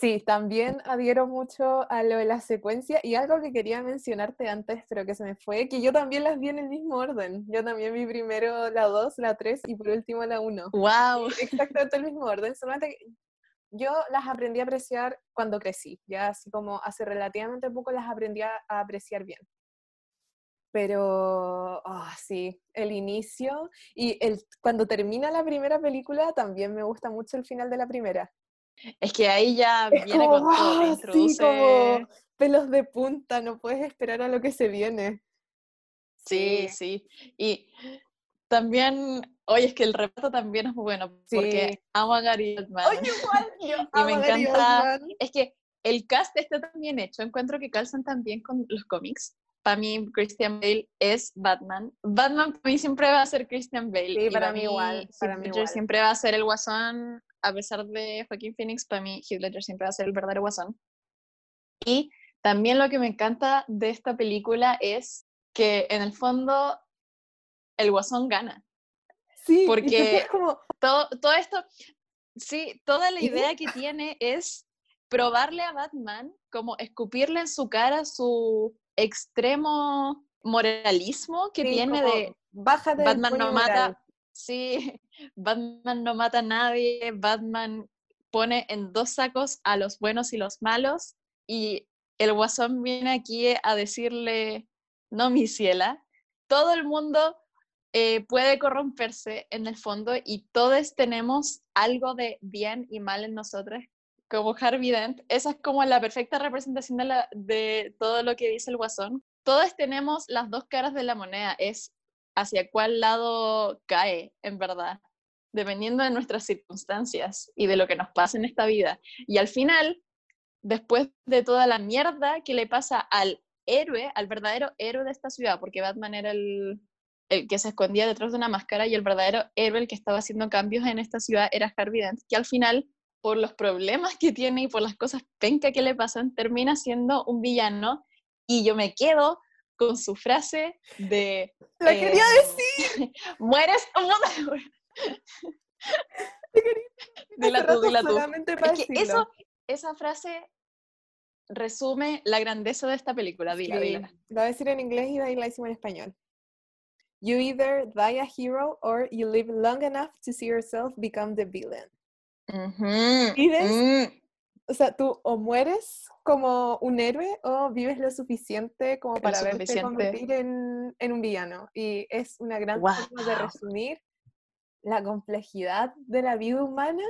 Sí, también adhiero mucho a lo de la secuencia y algo que quería mencionarte antes, pero que se me fue, que yo también las vi en el mismo orden. Yo también vi primero la 2, la 3 y por último la 1.
¡Wow!
Exactamente el mismo orden, solamente yo las aprendí a apreciar cuando crecí, ya así como hace relativamente poco las aprendí a apreciar bien. Pero, ah, sí, el inicio y el, cuando termina la primera película también me gusta mucho el final de la primera.
Es que ahí ya viene con todo,
¡ah!
introduce...
Sí, como pelos de punta, no puedes esperar a lo que se viene.
Sí, sí. Y también, oye, es que el reparto también es muy bueno, porque
Sí.
amo a Gary Oldman.
Oye, igual, yo (laughs)
y
amo
me
a Gary
encanta,
Oldman.
es que el cast está tan bien hecho, encuentro que calzan tan bien con los cómics. Para mí, Christian Bale es Batman. Batman para mí siempre va a ser Christian Bale.
Sí,
y
para mí igual,
Heath
para mí
Ledger
igual.
siempre va a ser el guasón, a pesar de Joaquín Phoenix, para mí Heath Ledger siempre va a ser el verdadero guasón. Y también lo que me encanta de esta película es que en el fondo el guasón gana.
Sí,
porque- (laughs)
quedas como,
Todo, todo esto, sí, toda la idea que tiene es probarle a Batman, como escupirle en su cara su extremo moralismo que
sí,
tiene de
del
Batman no
moral".
mata, sí, (laughs) Batman no mata a nadie, Batman pone en dos sacos a los buenos y los malos y el guasón viene aquí a decirle, no, mi ciela, todo el mundo eh, puede corromperse en el fondo y todos tenemos algo de bien y mal en nosotros. Como Harvey esa es como la perfecta representación de, todo lo que dice el guasón. Todos tenemos las dos caras de la moneda, es hacia cuál lado cae, en verdad, dependiendo de nuestras circunstancias y de lo que nos pasa en esta vida. Y al final, después de toda la mierda que le pasa al héroe, al verdadero héroe de esta ciudad, porque Batman era el, que se escondía detrás de una máscara y el verdadero héroe, el que estaba haciendo cambios en esta ciudad, era Harvey Dent, que al final, por los problemas que tiene y por las cosas penca que le pasan, termina siendo un villano y yo me quedo con su frase de...
La
eh, (laughs) (laughs)
quería decir,
Mueres...
la quería
Dila
hace
tú, Es que
decirlo.
eso, esa frase resume la grandeza de esta película. Dila,
Sí,
dila.
Lo voy a decir en inglés y de la decimos en español. You either die a hero or you live long enough to see yourself become the villain.
Ujú,
¿Vives?
mm,
O sea, tú o mueres como un héroe o vives lo suficiente como para verte convertir en, en un villano. Y es una gran forma de resumir la complejidad de la vida humana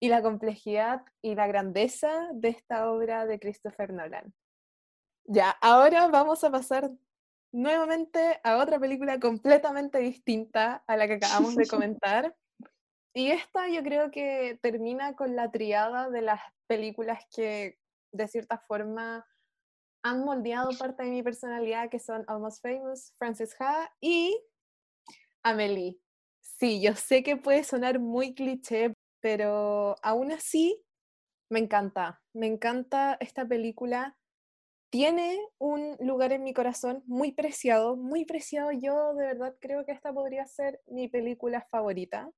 y la complejidad y la grandeza de esta obra de Christopher Nolan. Ya, ahora vamos a pasar nuevamente a otra película completamente distinta a la que acabamos de (laughs) comentar. Y esta yo creo que termina con la triada de las películas que de cierta forma han moldeado parte de mi personalidad, que son Almost Famous, Frances Ha y Amelie. Sí, yo sé que puede sonar muy cliché, pero aún así me encanta. Me encanta esta película. Tiene un lugar en mi corazón muy preciado, muy preciado. Yo de verdad creo que esta podría ser mi película favorita.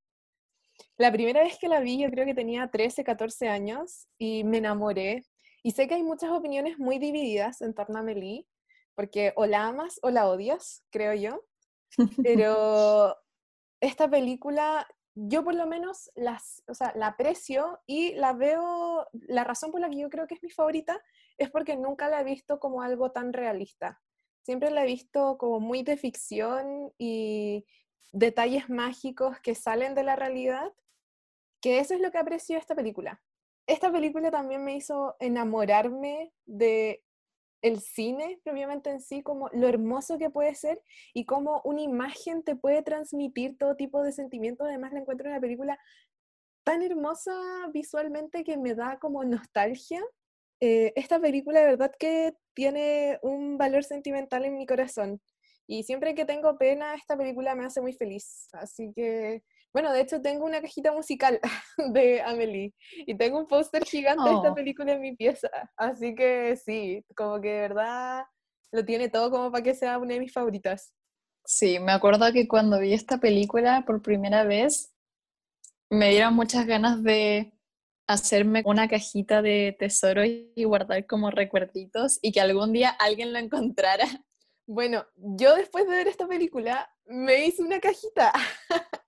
La primera vez que la vi, yo creo que tenía 13, 14 años y me enamoré. Y sé que hay muchas opiniones muy divididas en torno a Amelie, porque o la amas o la odias, creo yo. Pero (laughs) esta película, yo por lo menos las, o sea, la aprecio y la veo, la razón por la que yo creo que es mi favorita es porque nunca la he visto como algo tan realista. Siempre la he visto como muy de ficción y detalles mágicos que salen de la realidad, que eso es lo que aprecio de esta película. Esta película también me hizo enamorarme de el cine propiamente en sí, como lo hermoso que puede ser y cómo una imagen te puede transmitir todo tipo de sentimientos. Además, la encuentro una película tan hermosa visualmente que me da como nostalgia. Eh, esta película de verdad que tiene un valor sentimental en mi corazón. Y siempre que tengo pena, esta película me hace muy feliz. Así que, bueno, de hecho tengo una cajita musical (laughs) de Amelie y tengo un póster gigante de esta
Oh.
película en mi pieza. Así que sí, como que de verdad lo tiene todo como para que sea una de mis favoritas.
Sí, me acuerdo que cuando vi esta película por primera vez, me dieron muchas ganas de hacerme una cajita de tesoros y guardar como recuerditos y que algún día alguien lo encontrara.
Bueno, yo después de ver esta película me hice una cajita. (laughs)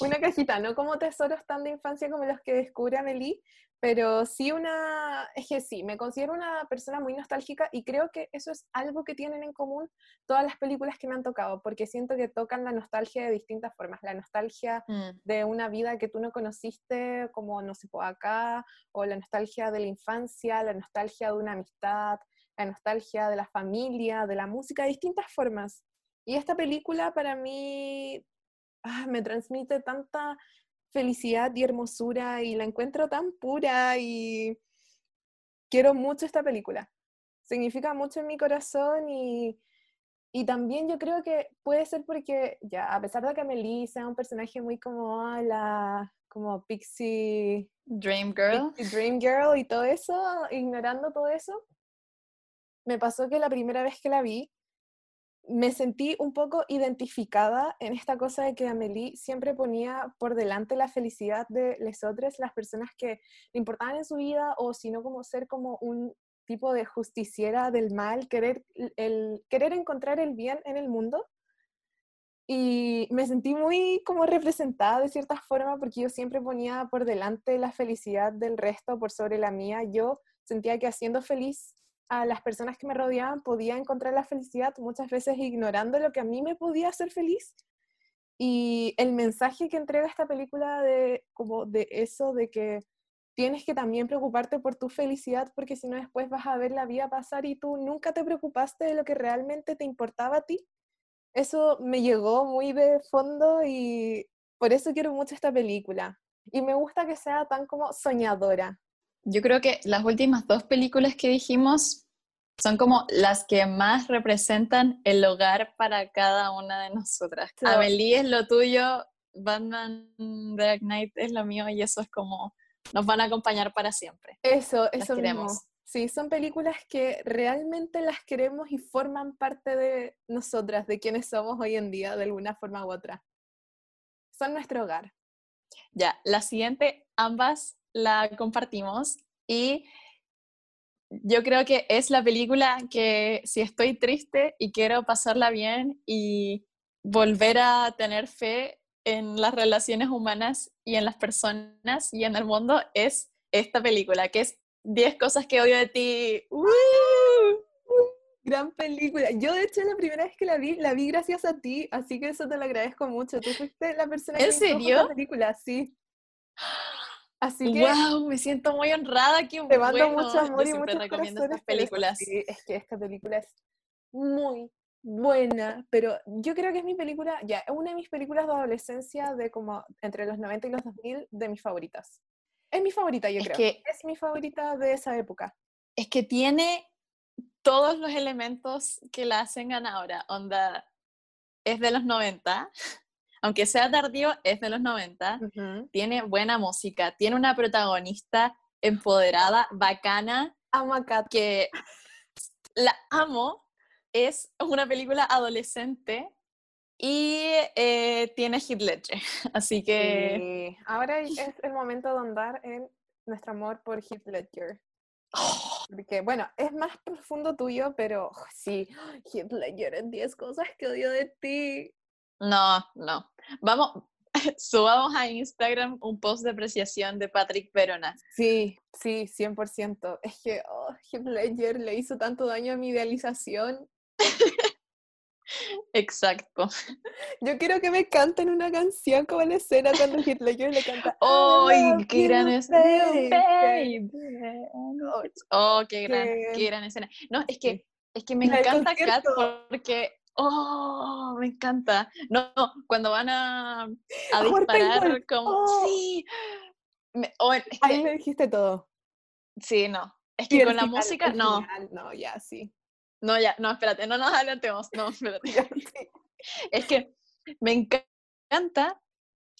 Una cajita, no como tesoros tan de infancia como los que descubre Amelie, pero sí una, es que sí, me considero una persona muy nostálgica y creo que eso es algo que tienen en común todas las películas que me han tocado, porque siento que tocan la nostalgia de distintas formas, la nostalgia
Mm,
de una vida que tú no conociste, como no sé, pues acá, o la nostalgia de la infancia, la nostalgia de una amistad, la nostalgia de la familia, de la música, de distintas formas. Y esta película para mí ah, me transmite tanta felicidad y hermosura y la encuentro tan pura y quiero mucho esta película. Significa mucho en mi corazón y, y también yo creo que puede ser porque, ya, a pesar de que Amelie sea un personaje muy como ah, la como Pixie,
Dream Girl.
Pixie Dream Girl y todo eso, ignorando todo eso, me pasó que la primera vez que la vi, me sentí un poco identificada en esta cosa de que Amélie siempre ponía por delante la felicidad de las otras, las personas que le importaban en su vida, o sino como ser como un tipo de justiciera del mal, querer, el, querer encontrar el bien en el mundo. Y me sentí muy como representada de cierta forma porque yo siempre ponía por delante la felicidad del resto por sobre la mía. Yo sentía que haciendo feliz a las personas que me rodeaban podía encontrar la felicidad, muchas veces ignorando lo que a mí me podía hacer feliz. Y el mensaje que entrega esta película de como de eso, de que tienes que también preocuparte por tu felicidad, porque si no después vas a ver la vida pasar y tú nunca te preocupaste de lo que realmente te importaba a ti. Eso me llegó muy de fondo y por eso quiero mucho esta película. Y me gusta que sea tan como soñadora.
Yo creo que las últimas dos películas que dijimos son como las que más representan el hogar para cada una de nosotras.
So-
Amelie es lo tuyo, Batman Dark Knight es lo mío y eso es como nos van a acompañar para siempre.
Eso, eso mismo.
queremos.
Sí, son películas que realmente las queremos y forman parte de nosotras, de quienes somos hoy en día, de alguna forma u otra. Son nuestro hogar.
Ya, la siguiente ambas la compartimos y yo creo que es la película que si estoy triste y quiero pasarla bien y volver a tener fe en las relaciones humanas y en las personas y en el mundo, es esta película, que es 10 cosas que odio de ti. ¡Uh!
Gran película. Yo, de hecho, la primera vez que la vi, la vi gracias a ti, así que eso te lo agradezco mucho. Tú fuiste la persona
¿En
que a
serio?
esta película, sí. Así que
¡Wow! Me siento muy honrada. ¡Qué
te mando
bueno!
mucho amor
Yo
y muchos
recomiendo estas películas.
Sí, es que esta película es muy buena, pero yo creo que es mi película, ya, es una de mis películas de adolescencia de como entre los 90 y los 2000 de mis favoritas. Es mi favorita, yo
Es
creo.
que
Es mi favorita de esa época.
es que tiene todos los elementos que la hacen ganadora. Onda, es de los 90, aunque sea tardío, es de los 90. Tiene buena música, tiene una protagonista empoderada, bacana,
Amo a Kat.
que la amo. Es una película adolescente y eh, tiene Heath Ledger. (laughs) Así que...
Sí. Ahora es el momento de andar en nuestro amor por Heath Ledger.
¡oh!
Porque, bueno, es más profundo tuyo, pero oh, sí, Heath Ledger en 10 cosas que odio de ti.
No, no. Vamos, (laughs) subamos a Instagram un post de apreciación de Patrick Verona.
Sí, sí, 100%. Es que oh, Heath Ledger le hizo tanto daño a mi idealización. (laughs)
Exacto. (laughs)
Yo quiero que me canten una canción como la escena cuando Heath Ledger le canta
¡Ay,
love
qué gran escena! Oh, qué gran, qué gran escena. No, es que, es que me encanta Kat porque, oh, me encanta. No, no, cuando van a, disparar como,
Oh.
sí. Me- oh, es que-
Ahí me dijiste todo.
sí, no. Es que con la música, no,
final, No, ya, sí.
no, ya, no, espérate, no nos adelantemos, no, (laughs) espérate.
ya, sí.
Es que me encanta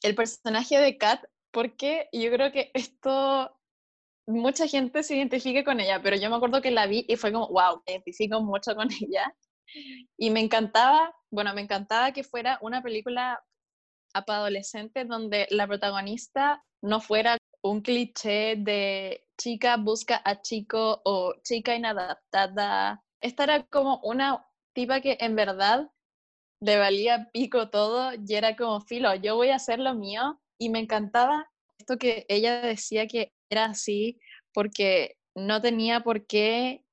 el personaje de Kat porque yo creo que esto mucha gente se identifica con ella, pero yo me acuerdo que la vi y fue como, wow, me identifico mucho con ella. Y me encantaba, bueno, me encantaba que fuera una película para adolescentes donde la protagonista no fuera un cliché de chica busca a chico o chica inadaptada. Esta era como una tipa que en verdad le valía pico todo y era como filo, yo voy a hacer lo mío y me encantaba esto que ella decía que era así porque no tenía por qué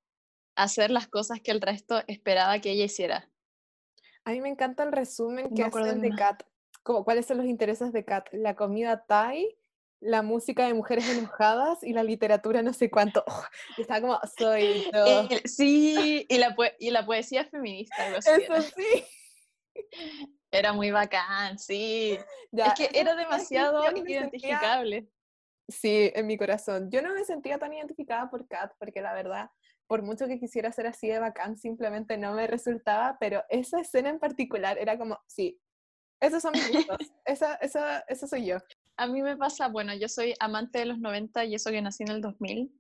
hacer las cosas que el resto esperaba que ella hiciera.
A mí me encanta el resumen que hacen de Kat, como cuáles son los intereses de Kat, la comida Thai, la música de mujeres enojadas y la literatura no sé cuánto. (laughs) está como, soy (laughs) yo.
sí, y la, y la poesía feminista. Así
Eso sí. (laughs)
Era muy bacán, sí. es que era demasiado identificable.
Sí, en mi corazón. Yo no me sentía tan identificada por Kat, porque la verdad, por mucho que quisiera ser así de bacán, simplemente no me resultaba, pero esa escena en particular era como, sí, esos son mis gustos, (laughs) esa, esa, esa soy yo.
A mí me pasa, bueno, yo soy amante de los 90 y eso que nací en el 2000,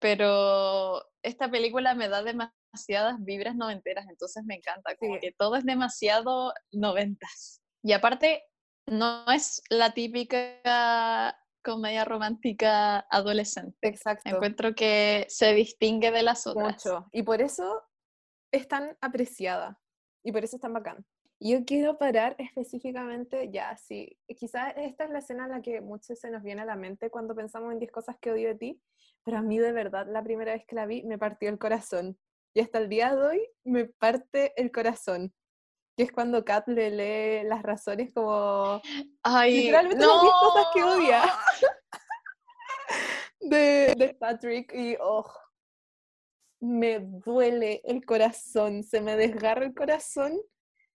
pero esta película me da demasiadas vibras noventeras, entonces me encanta, como que todo es demasiado noventas. Y aparte, no es la típica comedia romántica adolescente.
Exacto.
Encuentro que se distingue de las otras.
Mucho. Y por eso es tan apreciada. Y por eso es tan bacán. Yo quiero parar específicamente, ya, sí, quizás esta es la escena en la que mucho se nos viene a la mente cuando pensamos en 10 cosas que odio de ti, pero a mí de verdad, la primera vez que la vi, me partió el corazón. Y hasta el día de hoy me parte el corazón que es cuando Kat le lee las razones como
Ay,
literalmente
no.
las cosas que odia (laughs) de, de, Patrick y oh, me duele el corazón, se me desgarra el corazón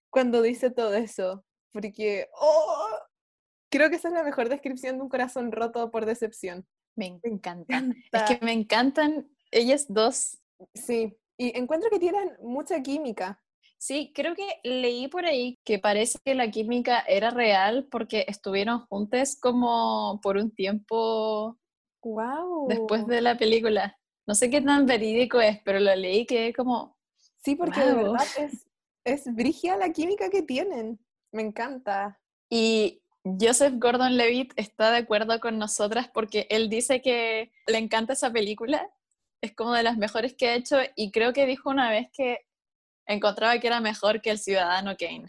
cuando dice todo eso, porque oh, creo que esa es la mejor descripción de un corazón roto por decepción.
Me encanta. Es que me encantan ellas dos.
Sí, y encuentro que tienen mucha química.
Sí, creo que leí por ahí que parece que la química era real porque estuvieron juntas como por un tiempo
wow.
después de la película. No sé qué tan verídico es, pero lo leí que como...
Sí, porque de verdad es, es brigia la química que tienen. Me encanta.
Y Joseph Gordon-Levitt está de acuerdo con nosotras porque él dice que le encanta esa película. Es como de las mejores que ha hecho y creo que dijo una vez que encontraba que era mejor que el Ciudadano Kane.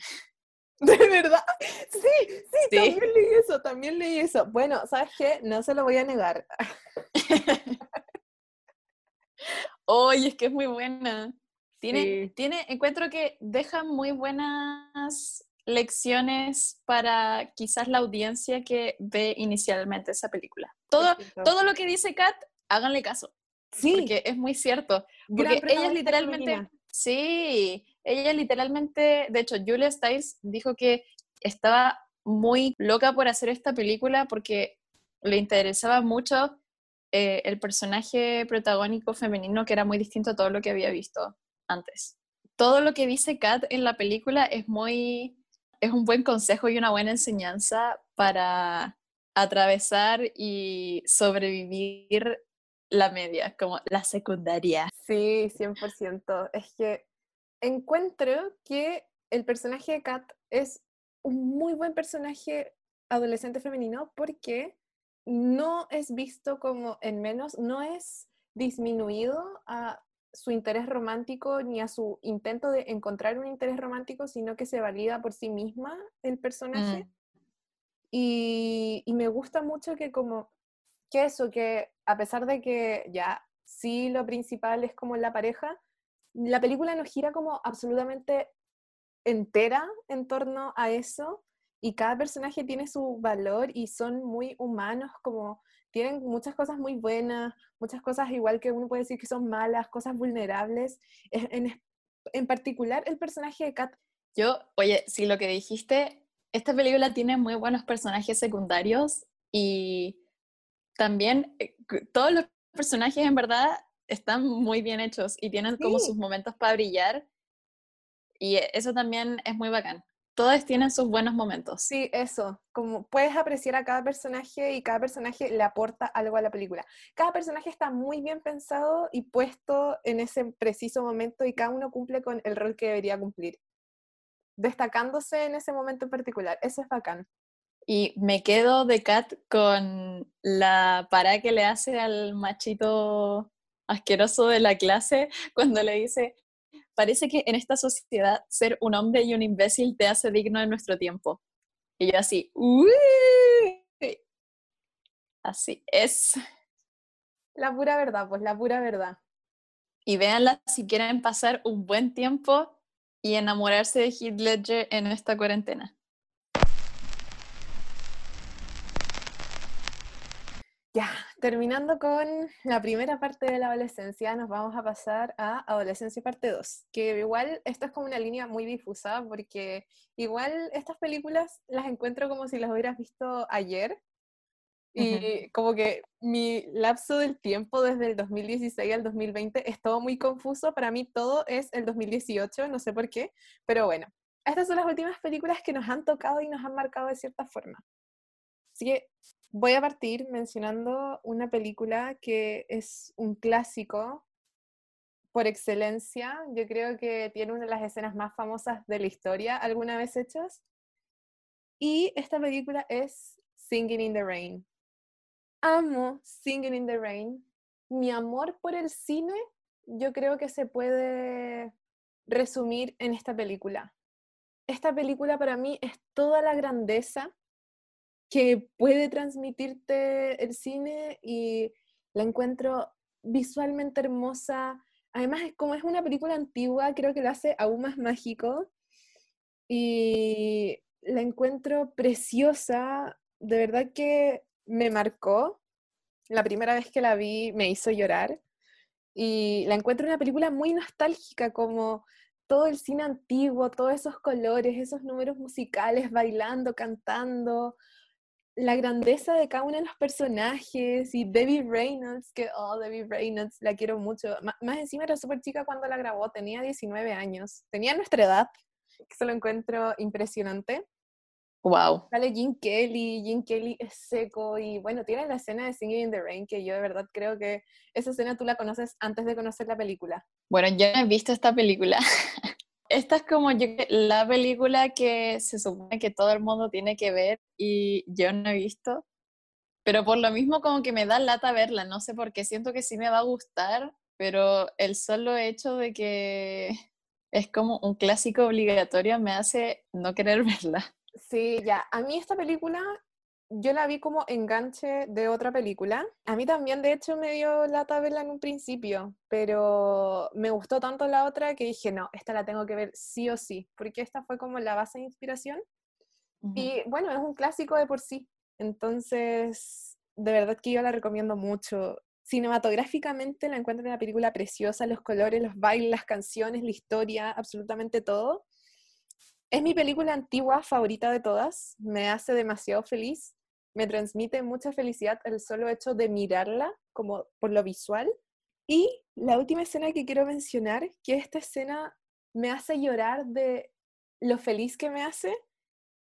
(laughs)
¿De verdad? Sí, sí, también leí eso, también leí eso. Bueno, ¿sabes qué? No se lo voy a negar. (laughs)
Oye, es que es muy buena. Tiene, tiene, encuentro que deja muy buenas lecciones para quizás la audiencia que ve inicialmente esa película. Todo, todo lo que dice Kat, háganle caso.
Sí.
Porque es muy cierto. Porque ella es literalmente Sí, ella literalmente, de hecho, Julia Stiles dijo que estaba muy loca por hacer esta película porque le interesaba mucho eh, el personaje protagónico femenino que era muy distinto a todo lo que había visto antes. Todo lo que dice Kat en la película es muy, es un buen consejo y una buena enseñanza para atravesar y sobrevivir la media, como la secundaria.
Sí, 100%. Es que encuentro que el personaje de Kat es un muy buen personaje adolescente femenino porque no es visto como en menos, no es disminuido a su interés romántico ni a su intento de encontrar un interés romántico, sino que se valida por sí misma el personaje. Mm. Y, y, me gusta mucho que como que eso, que a pesar de que ya sí lo principal es como la pareja, la película nos gira como absolutamente entera en torno a eso y cada personaje tiene su valor y son muy humanos, como tienen muchas cosas muy buenas, muchas cosas igual que uno puede decir que son malas, cosas vulnerables. En, en particular el personaje de Kat.
Yo, oye, si lo que dijiste, esta película tiene muy buenos personajes secundarios y también eh, todos los personajes en verdad están muy bien hechos y tienen como sus momentos para brillar. Y e, eso también es muy bacán. Todos tienen sus buenos momentos.
Sí, eso. Como puedes apreciar a cada personaje y cada personaje le aporta algo a la película. Cada personaje está muy bien pensado y puesto en ese preciso momento y cada uno cumple con el rol que debería cumplir. Destacándose en ese momento en particular. Eso es bacán.
Y me quedo de Kat con la parada que le hace al machito asqueroso de la clase (laughs) cuando le dice, parece que en esta sociedad ser un hombre y un imbécil te hace digno de nuestro tiempo. Y yo así, Uy. así es.
La pura verdad, pues la pura verdad.
Y véanla si quieren pasar un buen tiempo y enamorarse de Heath Ledger en esta cuarentena.
Ya, terminando con la primera parte de la adolescencia, nos vamos a pasar a adolescencia parte 2, que igual esto es como una línea muy difusa, porque igual estas películas las encuentro como si las hubieras visto ayer, y como que mi lapso del tiempo desde el 2016 al 2020 es todo muy confuso. Para mí todo es el 2018, no sé por qué, pero bueno, estas son las últimas películas que nos han tocado y nos han marcado de cierta forma. Así que voy a partir mencionando una película que es un clásico por excelencia. Yo creo que tiene una de las escenas más famosas de la historia alguna vez hechas. Y esta película es Singing in the Rain amo Singing in the Rain. Mi amor por el cine, yo creo que se puede resumir en esta película. Esta película para mí es toda la grandeza que puede transmitirte el cine y la encuentro visualmente hermosa. Además, como es una película antigua, creo que lo hace aún más mágico. Y la encuentro preciosa. De verdad que me marcó. La primera vez que la vi me hizo llorar. Y la encuentro una película muy nostálgica, como todo el cine antiguo, todos esos colores, esos números musicales, bailando, cantando, la grandeza de cada uno de los personajes y Debbie Reynolds, que, oh, Debbie Reynolds, la quiero mucho. más encima era súper chica cuando la grabó, tenía 19 años, tenía nuestra edad, que se lo encuentro impresionante.
Wow.
Sale Jim Kelly, Jim Kelly es seco y bueno, tiene la escena de Singing in the Rain que yo de verdad creo que esa escena tú la conoces antes de conocer la película.
Bueno, yo no he visto esta película. (laughs) esta es como la película que se supone que todo el mundo tiene que ver y yo no he visto. Pero por lo mismo como que me da lata verla, no sé por qué, siento que sí me va a gustar, pero el solo hecho de que es como un clásico obligatorio me hace no querer (laughs) verla.
Sí, ya. A mí esta película, yo la vi como enganche de otra película. A mí también, de hecho, me dio lata verla en un principio, pero me gustó tanto la otra que dije, no, esta la tengo que ver sí o sí, porque esta fue como la base de inspiración. Y bueno, es un clásico de por sí. Entonces, de verdad que yo la recomiendo mucho. Cinematográficamente la encuentro una película preciosa, los colores, los bailes, las canciones, la historia, absolutamente todo. Es mi película antigua favorita de todas, me hace demasiado feliz, me transmite mucha felicidad el solo hecho de mirarla como por lo visual. Y la última escena que quiero mencionar, que esta escena me hace llorar de lo feliz que me hace,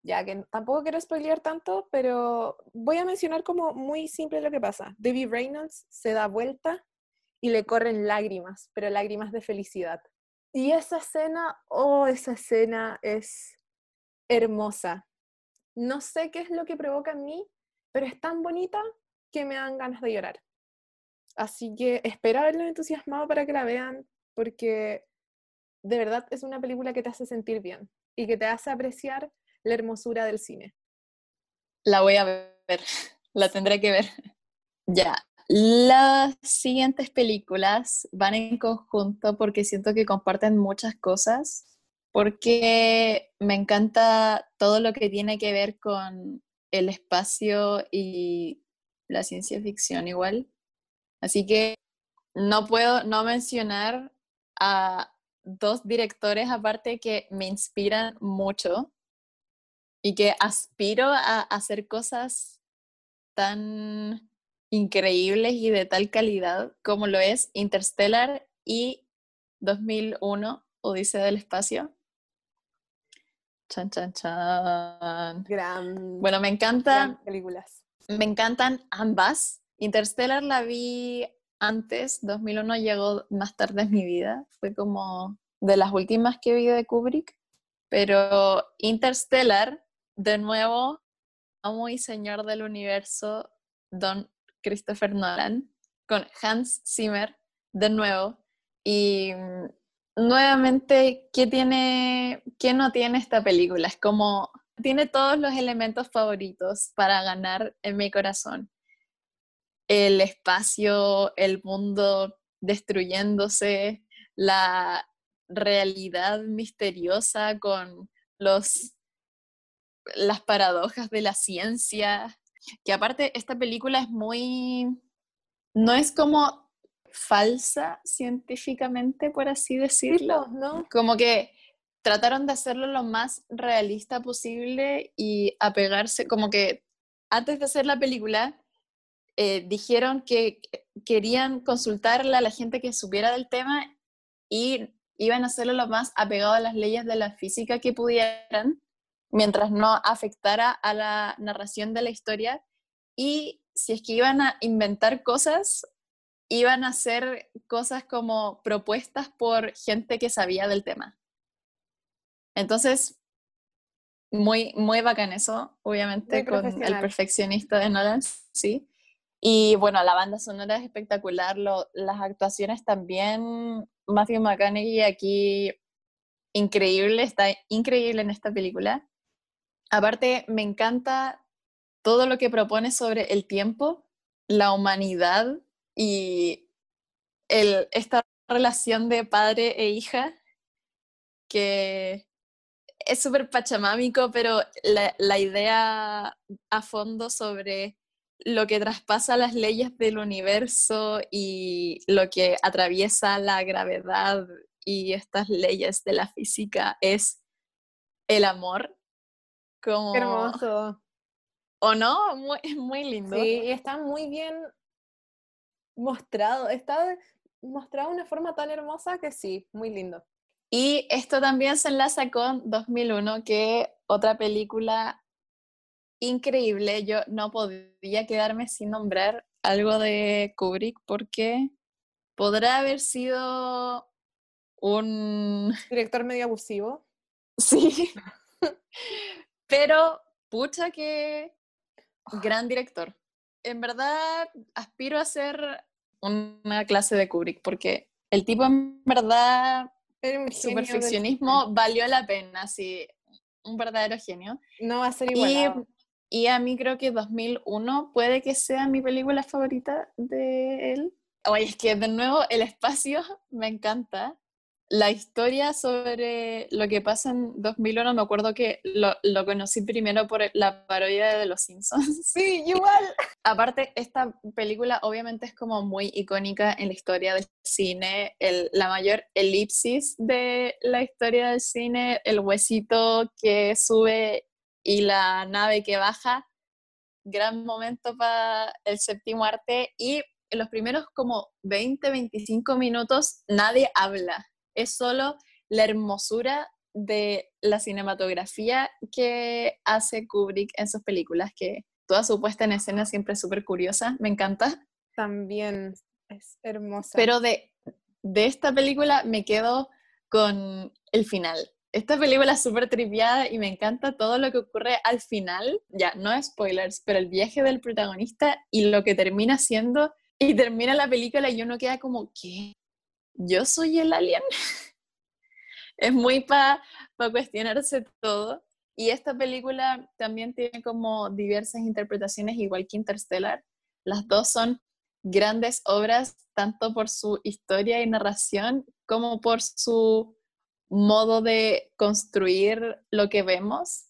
ya que tampoco quiero spoilear tanto, pero voy a mencionar como muy simple lo que pasa. Debbie Reynolds se da vuelta y le corren lágrimas, pero lágrimas de felicidad. Y esa escena, oh, esa escena es hermosa. No sé qué es lo que provoca en mí, pero es tan bonita que me dan ganas de llorar. Así que espero haberlo entusiasmado para que la vean, porque de verdad es una película que te hace sentir bien y que te hace apreciar la hermosura del cine.
La voy a ver, (laughs) la tendré que ver. (laughs) Ya, las siguientes películas van en conjunto porque siento que comparten muchas cosas, porque me encanta todo lo que tiene que ver con el espacio y la ciencia ficción igual. Así que no puedo no mencionar a dos directores aparte que me inspiran mucho y que aspiro a hacer cosas tan increíbles y de tal calidad como lo es Interstellar y 2001, Odisea del Espacio. Chan, chan, chan.
Gran,
bueno, me encantan
películas.
Me encantan ambas. Interstellar la vi antes, 2001 llegó más tarde en mi vida. Fue como de las últimas que vi de Kubrick. Pero Interstellar, de nuevo, amo y señor del universo, Don Christopher Nolan con Hans Zimmer de nuevo. Y mm, nuevamente, ¿qué tiene, qué no tiene esta película? Es como, tiene todos los elementos favoritos para ganar en mi corazón. El espacio, el mundo destruyéndose, la realidad misteriosa con los las paradojas de la ciencia, que aparte esta película es muy, no es como falsa científicamente, por así decirlo, ¿no? Como que trataron de hacerlo lo más realista posible y apegarse, como que antes de hacer la película, eh, dijeron que querían consultarle a la gente que supiera del tema y iban a hacerlo lo más apegado a las leyes de la física que pudieran mientras no afectara a la narración de la historia. Y si es que iban a inventar cosas, iban a hacer cosas como propuestas por gente que sabía del tema. Entonces, muy, muy bacán eso, obviamente, con el perfeccionista de Nolan, sí. Y bueno, la banda sonora es espectacular, las actuaciones también. Matthew McConaughey aquí, increíble, está increíble en esta película. Aparte, me encanta todo lo que propone sobre el tiempo, la humanidad y esta relación de padre e hija que es súper pachamámico, pero la, la, idea a fondo sobre lo que traspasa las leyes del universo y lo que atraviesa la gravedad y estas leyes de la física es el amor como...
hermoso.
¿O no? Muy, (laughs) muy lindo.
Sí, está muy bien mostrado. Está mostrado de una forma tan hermosa que sí, muy lindo.
Y esto también se enlaza con 2001, que otra película increíble. Yo no podía quedarme sin nombrar algo de Kubrick porque podrá haber sido un... (laughs)
Director medio abusivo.
Sí, (laughs) Pero, pucha que gran director. En verdad, aspiro a ser una clase de Kubrick, porque el tipo en verdad, su perfeccionismo valió la pena, sí, un verdadero genio.
No va a ser igual.
Y, y, a mí creo que 2001 puede que sea mi película favorita de él. Oye, es que de nuevo el espacio me encanta la historia sobre lo que pasa en 2001, me acuerdo que lo, lo, conocí primero por la parodia de Los Simpsons.
Sí, igual. (laughs)
Aparte, esta película obviamente es como muy icónica en la historia del cine, el, la mayor elipsis de la historia del cine, el huesito que sube y la nave que baja, gran momento para el séptimo arte y en los primeros como 20, 25 minutos nadie habla es solo la hermosura de la cinematografía que hace Kubrick en sus películas, que toda su puesta en escena siempre es súper curiosa, me encanta.
También es hermosa.
Pero de, de esta película me quedo con el final. Esta película es súper triviada y me encanta todo lo que ocurre al final. Ya, no spoilers, pero el viaje del protagonista y lo que termina siendo. Y termina la película y uno queda como, ¿qué? Yo soy el alien. (laughs) es muy para cuestionarse todo. Y esta película también tiene como diversas interpretaciones, igual que Interstellar. Las dos son grandes obras, tanto por su historia y narración, como por su modo de construir lo que vemos.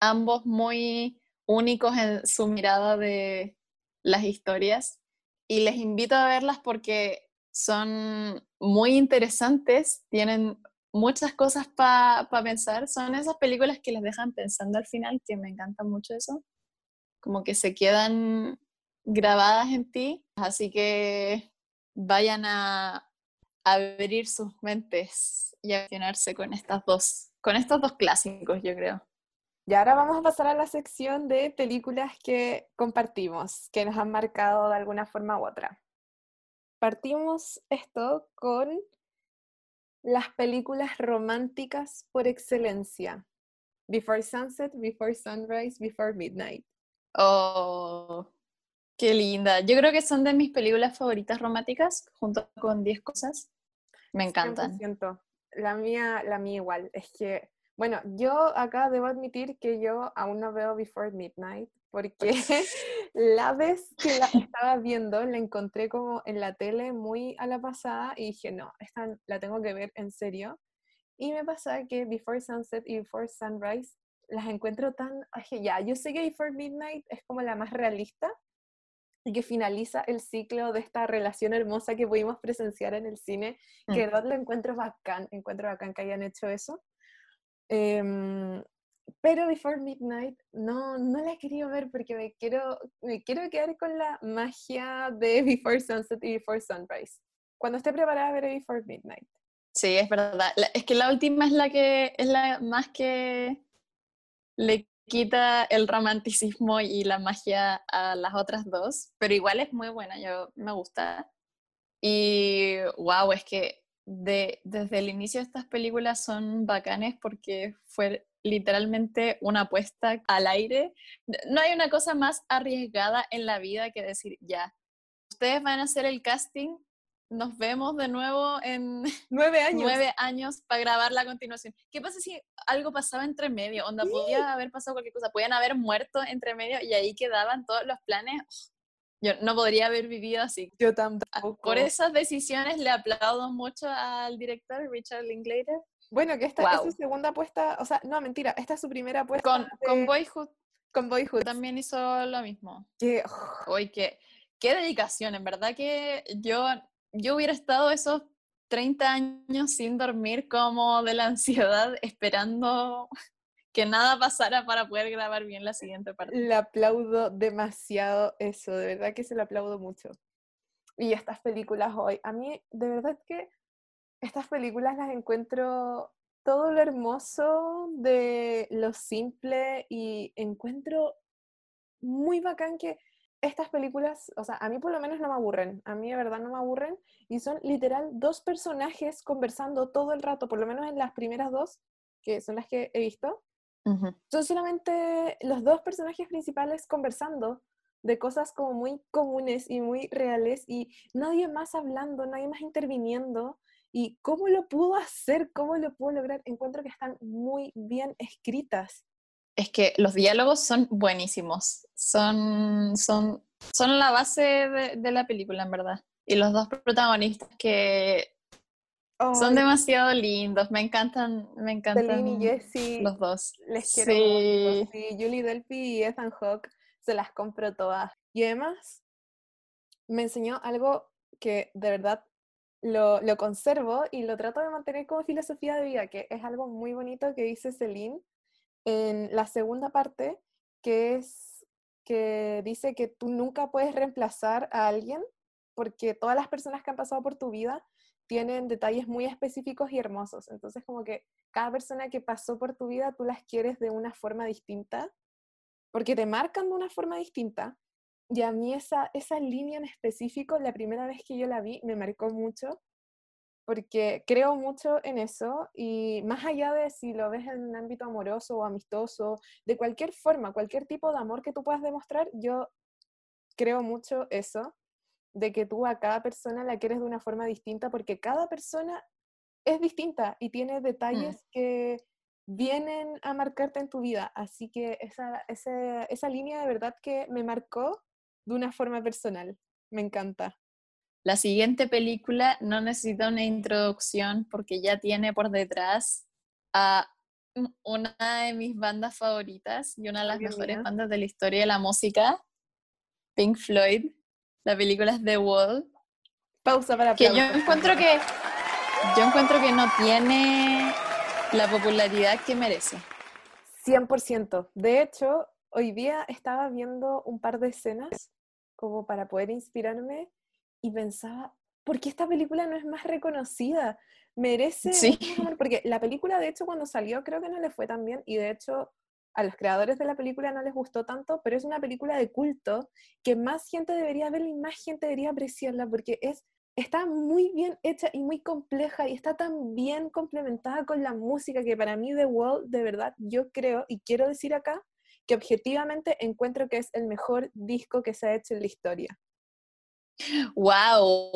Ambos muy únicos en su mirada de las historias. Y les invito a verlas porque son muy interesantes, tienen muchas cosas para pensar. Son esas películas que les dejan pensando al final, que me encanta mucho eso. Como que se quedan grabadas en ti. Así que vayan a abrir sus mentes y a accionarse con estas dos, con estos dos clásicos, yo creo.
Y ahora vamos a pasar a la sección de películas que compartimos, que nos han marcado de alguna forma u otra partimos esto con las películas románticas por excelencia. Before Sunset, Before Sunrise, Before Midnight.
Oh, qué linda. Yo creo que son de mis películas favoritas románticas, junto con 10 cosas. Me encantan.
la mía, la mía igual. Es que, bueno, yo acá debo admitir que yo aún no veo Before Midnight porque (laughs) (laughs) la vez que la (laughs) estaba viendo la encontré como en la tele muy a la pasada y dije, no, esta la tengo que ver en serio. Y me pasa que Before Sunset y Before Sunrise las encuentro tan, ya, yo sé que Before Midnight es como la más realista y que finaliza el ciclo de esta relación hermosa que pudimos presenciar en el cine, que de mm. verdad lo encuentro bacán, encuentro bacán que hayan hecho eso. Em, pero Before Midnight no, no la he querido ver porque me quiero, me quiero quedar con la magia de (laughs) Before Sunset y Before Sunrise. Cuando esté preparada veré Before Midnight.
Sí, es verdad. es que la última es la que es la más que le quita el romanticismo y la magia a las otras dos, pero igual es muy buena, yo me gusta. Y wow, es que de, desde el inicio estas películas son bacanes porque fue literalmente una apuesta al aire. No hay una cosa más arriesgada en la vida que decir, ya, ustedes van a hacer el casting, nos vemos de nuevo en (laughs)
nueve años,
nueve años para grabar la continuación. ¿Qué pasa si algo pasaba entre medio? Onda, podía haber pasado cualquier cosa, podían haber muerto entre medio y ahí quedaban todos los planes. Yo no podría haber vivido así.
Yo tampoco.
Por esas decisiones le aplaudo mucho al director Richard Linklater.
Bueno, que esta es su segunda apuesta, o sea, no, mentira, esta es su primera apuesta.
Con, con Boyhood.
Con Boyhood.
También hizo lo mismo.
Que,
Uy, qué, qué dedicación, en verdad que yo, yo hubiera estado esos 30 años sin dormir como de la (laughs) ansiedad, esperando que nada pasara para poder grabar bien la siguiente parte.
Le aplaudo demasiado eso, de verdad que se lo aplaudo mucho. Y estas películas hoy, a mí de verdad que estas películas las encuentro todo lo hermoso de lo simple y encuentro muy bacán que estas películas, o sea, a mí por lo menos no me aburren, a mí de verdad no me aburren y son literal dos personajes conversando todo el rato, por lo menos en las primeras dos, que son las que he visto, son solamente los dos personajes principales conversando de cosas como muy comunes y muy reales y nadie más hablando, nadie más interviniendo ¿Y cómo lo pudo hacer? ¿Cómo lo pudo lograr? Encuentro que están muy bien escritas.
Es que los diálogos son buenísimos, son, son, son la base de, la película, en verdad. Y los dos protagonistas que son demasiado lindos, me encantan, me encantan
y Jessie,
los dos.
Les quiero sí. sí. Julie Delpy y Ethan Hawke se las compro todas. Y además me enseñó algo que de verdad lo, conservo y lo trato de mantener como filosofía de vida, que es algo muy bonito que dice Celine en la segunda parte, que es que dice que tú nunca puedes reemplazar a alguien porque todas las personas que han pasado por tu vida tienen detalles muy específicos y hermosos. Entonces, como que cada persona que pasó por tu vida, tú las quieres de una forma distinta, porque te marcan de una forma distinta, y a mí esa, esa línea en específico, la primera vez que yo la vi, me marcó mucho, porque creo mucho en eso y más allá de si lo ves en un ámbito amoroso o amistoso, de cualquier forma, cualquier tipo de amor que tú puedas demostrar, yo creo mucho eso, de que tú a cada persona la quieres de una forma distinta, porque cada persona es distinta y tiene mm. detalles que vienen a marcarte en tu vida. Así que esa, esa, esa línea de verdad que me marcó de una forma personal. Me encanta.
La siguiente película no necesita una introducción porque ya tiene por detrás a una de mis bandas favoritas y una de las mejores bandas de la historia de la música, Pink Floyd. La película es The Wall.
Pausa para
que yo encuentro que yo encuentro que no tiene la popularidad que merece.
100%. De hecho, hoy día estaba viendo un par de escenas como para poder inspirarme y pensaba, ¿por qué esta película no es más reconocida? Merece,
sí.
porque la película de hecho cuando salió creo que no le fue tan bien y de hecho a los creadores de la película no les gustó tanto, pero es una película de culto que más gente debería verla y más gente debería apreciarla porque es está muy bien hecha y muy compleja y está tan bien complementada con la música que para mí The Wall, de verdad, yo creo y quiero decir acá que objetivamente encuentro que es el mejor disco que se ha hecho en la historia.
¡Wow!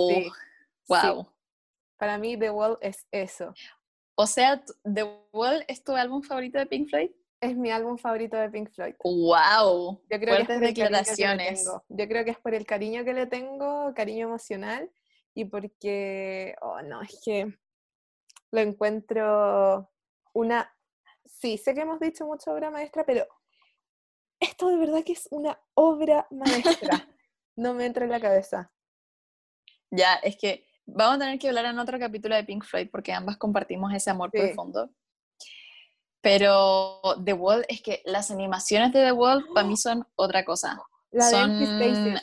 ¡Wow!
Para mí The Wall es eso.
O sea, The Wall es tu álbum favorito de Pink Floyd?
Es mi álbum favorito de Pink Floyd.
¡Wow!
Yo creo
Fuertes
que es que
declaraciones.
tengo. Yo creo que es por el cariño que le tengo, cariño emocional, y porque, oh no, es que lo encuentro una... Sí, sé que hemos dicho mucho obra maestra, pero esto de verdad que es una obra maestra. (laughs) No me entra en la cabeza.
Ya, es que vamos a tener que hablar en otro capítulo de Pink Floyd porque ambas compartimos ese amor
Sí.
profundo. Pero The Wall, es que las animaciones de The Wall para mí son otra cosa.
La de
Son-
Empty Spaces.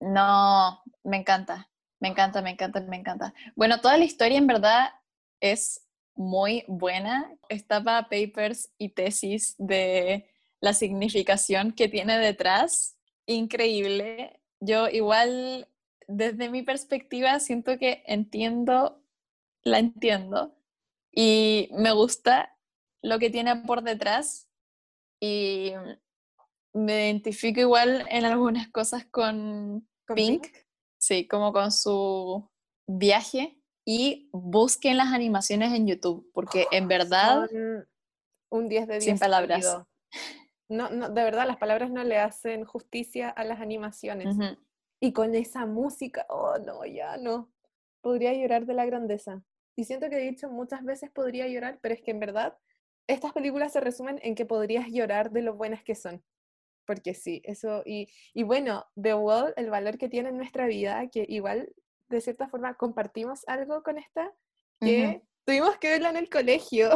No, me encanta, me encanta, me encanta, me encanta. Bueno, toda la historia en verdad es muy buena. Está para papers y tesis de la significación que tiene detrás. Increíble. Yo igual, desde mi perspectiva, siento que entiendo, la entiendo y me gusta lo que tiene por detrás y me identifico igual en algunas cosas con
¿Con
Pink, sí, como con su viaje y busquen las animaciones en YouTube, porque en (gasps) verdad,
Son un 10 de 10.
Sin palabras.
seguido. (laughs) No, no, de verdad, las palabras no le hacen justicia a las animaciones. Y con esa música, oh no, ya no. Podría llorar de la grandeza. Y siento que he dicho muchas veces podría llorar, pero es que en verdad estas películas se resumen en que podrías llorar de lo buenas que son. Porque sí, eso. Y, y bueno, The Wall, el valor que tiene en nuestra vida, que igual de cierta forma compartimos algo con esta, que tuvimos que verla en el colegio.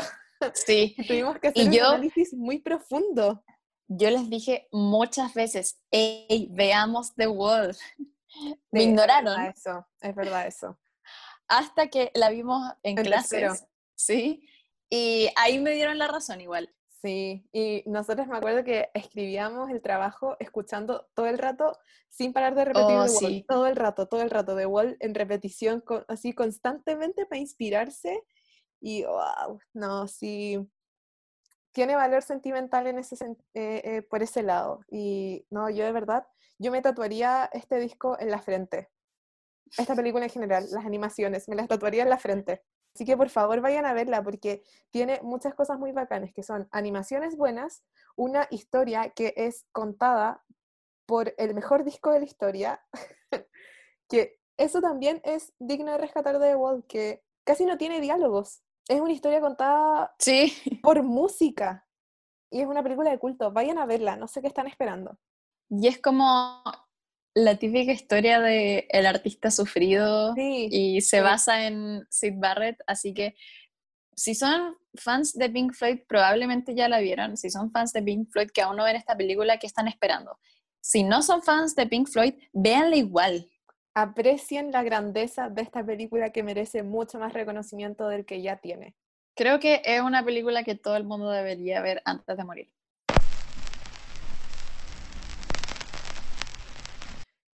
sí, (laughs)
tuvimos que
Y
hacer un
yo-
análisis muy profundo.
Yo les dije muchas veces, hey, veamos The Wall. (laughs) Me ignoraron
Es eso, es verdad eso.
hasta que la vimos en,
En tercero.
clases, ¿sí? Y ahí me dieron la razón igual.
Sí, y nosotros me acuerdo que escribíamos el trabajo escuchando todo el rato sin parar de repetir
Oh,
The Wall,
sí.
todo el rato, todo el rato, The Wall en repetición, co- así constantemente para inspirarse y wow, no, sí, tiene valor sentimental en ese, eh, eh, por ese lado y no, yo de verdad, yo me tatuaría este disco en la frente, esta película en general, las animaciones, me las tatuaría en la frente. Así que por favor vayan a verla porque tiene muchas cosas muy bacanas, que son animaciones buenas, una historia que es contada por el mejor disco de la historia, (laughs) que eso también es digno de rescatar de The Wall, que casi no tiene diálogos. Es una historia contada
Sí,
por música. Y es una película de culto. Vayan a verla, no sé qué están esperando.
y es como la típica historia de el artista sufrido
Sí,
y se
sí.
basa en Sid Barrett, así que si son fans de Pink Floyd, probablemente ya la vieron. Si son fans de Pink Floyd que aún no ven esta película, ¿qué están esperando? Si no son fans de Pink Floyd, véanla igual.
Aprecien la grandeza de esta película que merece mucho más reconocimiento del que ya tiene.
Creo que es una película que todo el mundo debería ver antes de morir.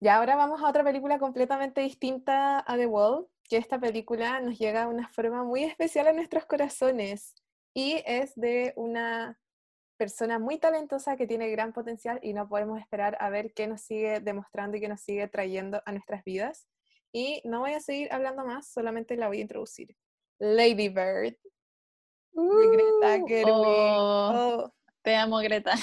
Y ahora vamos a otra película completamente distinta a The Wall, que esta película nos llega de una forma muy especial a nuestros corazones y es de una persona muy talentosa que tiene gran potencial y no podemos esperar a ver qué nos sigue demostrando y qué nos sigue trayendo a nuestras vidas. Y no voy a seguir hablando más, solamente la voy a introducir. Lady Bird. de Greta Gerwig.
Oh,
Oh,
te amo, Greta.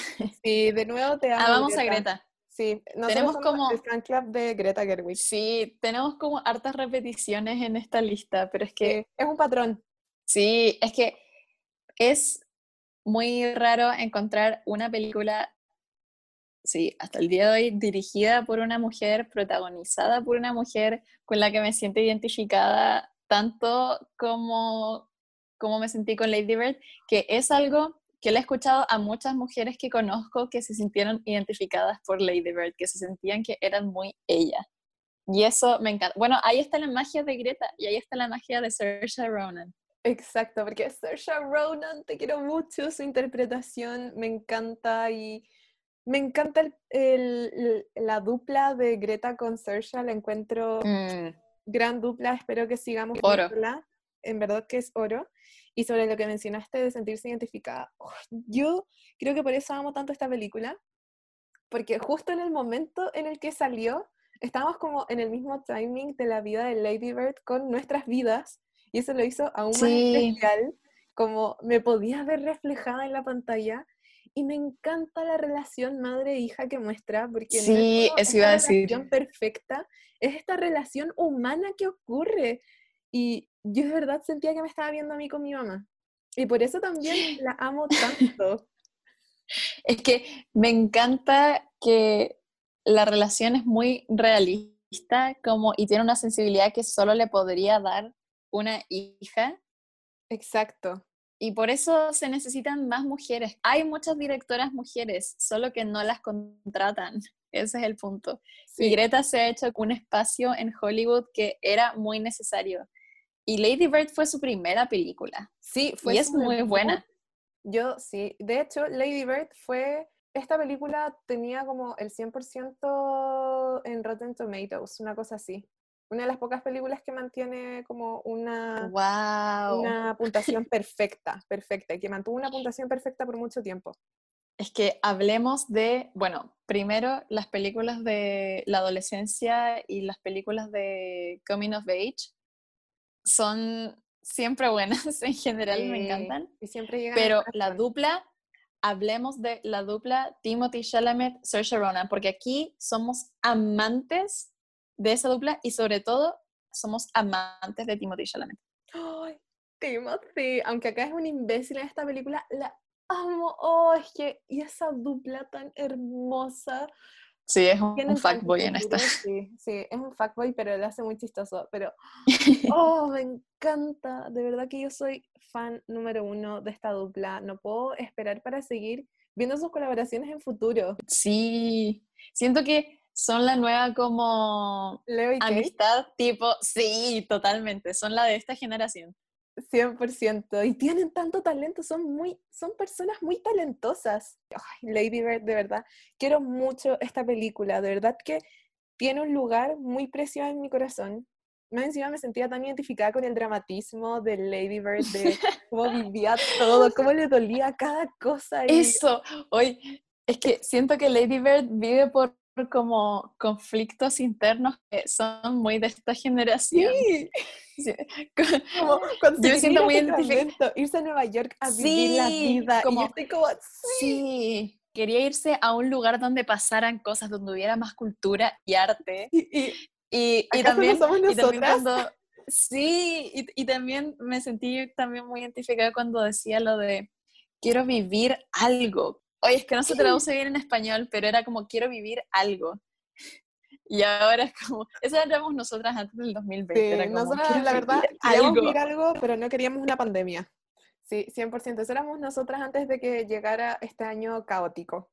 sí, de nuevo te amo.
Amamos a Greta.
Sí,
Tenemos como-
el fan club de Greta Gerwig.
Sí, tenemos como hartas repeticiones en esta lista, pero es que
Sí, es un patrón.
sí, es que es muy raro encontrar una película, sí, hasta el día de hoy, dirigida por una mujer, protagonizada por una mujer con la que me siento identificada tanto como, como me sentí con Lady Bird, que es algo que le he escuchado a muchas mujeres que conozco que se sintieron identificadas por Lady Bird, que se sentían que eran muy ella. Y eso me encanta. Bueno, ahí está la magia de Greta y ahí está la magia de Saoirse Ronan.
Exacto, porque Saoirse Ronan, te quiero mucho, su interpretación me encanta y me encanta el- el- la dupla de Greta con Saoirse, la encuentro
Mm,
gran dupla, espero que sigamos
Oro.
en verdad que es oro. Y sobre lo que mencionaste de sentirse identificada, oh, yo creo que por eso amo tanto esta película, porque justo en el momento en el que salió, estábamos como en el mismo timing de la vida de Lady Bird con nuestras vidas, y eso lo hizo aún más especial, como me podía ver reflejada en la pantalla. Y me encanta la relación madre-hija que muestra, porque
sí, no es una
relación perfecta, es esta relación humana que ocurre. Y yo de verdad sentía que me estaba viendo a mí con mi mamá. Y por eso también (laughs) la amo tanto.
es que me encanta que la relación es muy realista como, y tiene una sensibilidad que solo le podría dar una hija.
Exacto.
Y por eso se necesitan más mujeres. Hay muchas directoras mujeres, solo que no las contratan. (laughs) Ese es el punto. Y Greta se ha hecho un espacio en Hollywood que era muy necesario. Y Lady Bird fue su primera película.
Sí, fue.
Y es muy buena.
Yo sí. De hecho, Lady Bird fue. Esta película tenía como el 100% en Rotten Tomatoes, una cosa así. Una de las pocas películas que mantiene como una,
wow.
una puntuación (laughs) perfecta, perfecta, y que mantuvo una puntuación perfecta por mucho tiempo.
Es que hablemos de, bueno, primero las películas de la adolescencia y las películas de Coming of Age son siempre buenas, (laughs) en general me encantan.
Y siempre
Pero la dupla, hablemos de la dupla Timothy Chalamet, Saoirse Ronan, porque aquí somos amantes de esa dupla y sobre todo somos amantes de Timothy Chalamet.
Ay, Timothy, aunque acá es un imbécil en esta película, la amo. Oh, es que y esa dupla tan hermosa.
Sí, es un, un fuckboy en esta.
Sí, sí, es un fuckboy, pero lo hace muy chistoso. Pero, (laughs) oh, me encanta. De verdad que yo soy fan número uno de esta dupla. No puedo esperar para seguir viendo sus colaboraciones en futuro.
Sí, siento que son la nueva como amistad tipo, sí, totalmente, son la de esta generación.
100%. Y tienen tanto talento, son muy, son personas muy talentosas. Lady Bird, de verdad, quiero mucho esta película, de verdad que tiene un lugar muy precioso en mi corazón. Más encima me sentía tan identificada con el dramatismo de Lady Bird, de (laughs) cómo vivía todo, cómo le dolía cada cosa.
Eso, hoy, es que siento que Lady Bird vive por como conflictos internos que son muy de esta generación.
Sí. (laughs) (laughs) Como cuando yo siento muy identificado. Irse a Nueva York a vivir la vida. Como, y estoy como,
sí. Quería irse a un lugar donde pasaran cosas, donde hubiera más cultura y arte.
Y,
y, y, también, y también cuando... Sí, y, y también me sentí también muy identificada cuando decía lo de quiero vivir algo, Oye, es que no se traduce bien en español, pero era como quiero vivir algo. (laughs) Y ahora es como, eso éramos nosotras antes del 2020. Sí, era
como, nosotras la verdad queríamos vivir algo, pero no queríamos una pandemia. Sí, 100%. Eso éramos nosotras antes de que llegara este año caótico.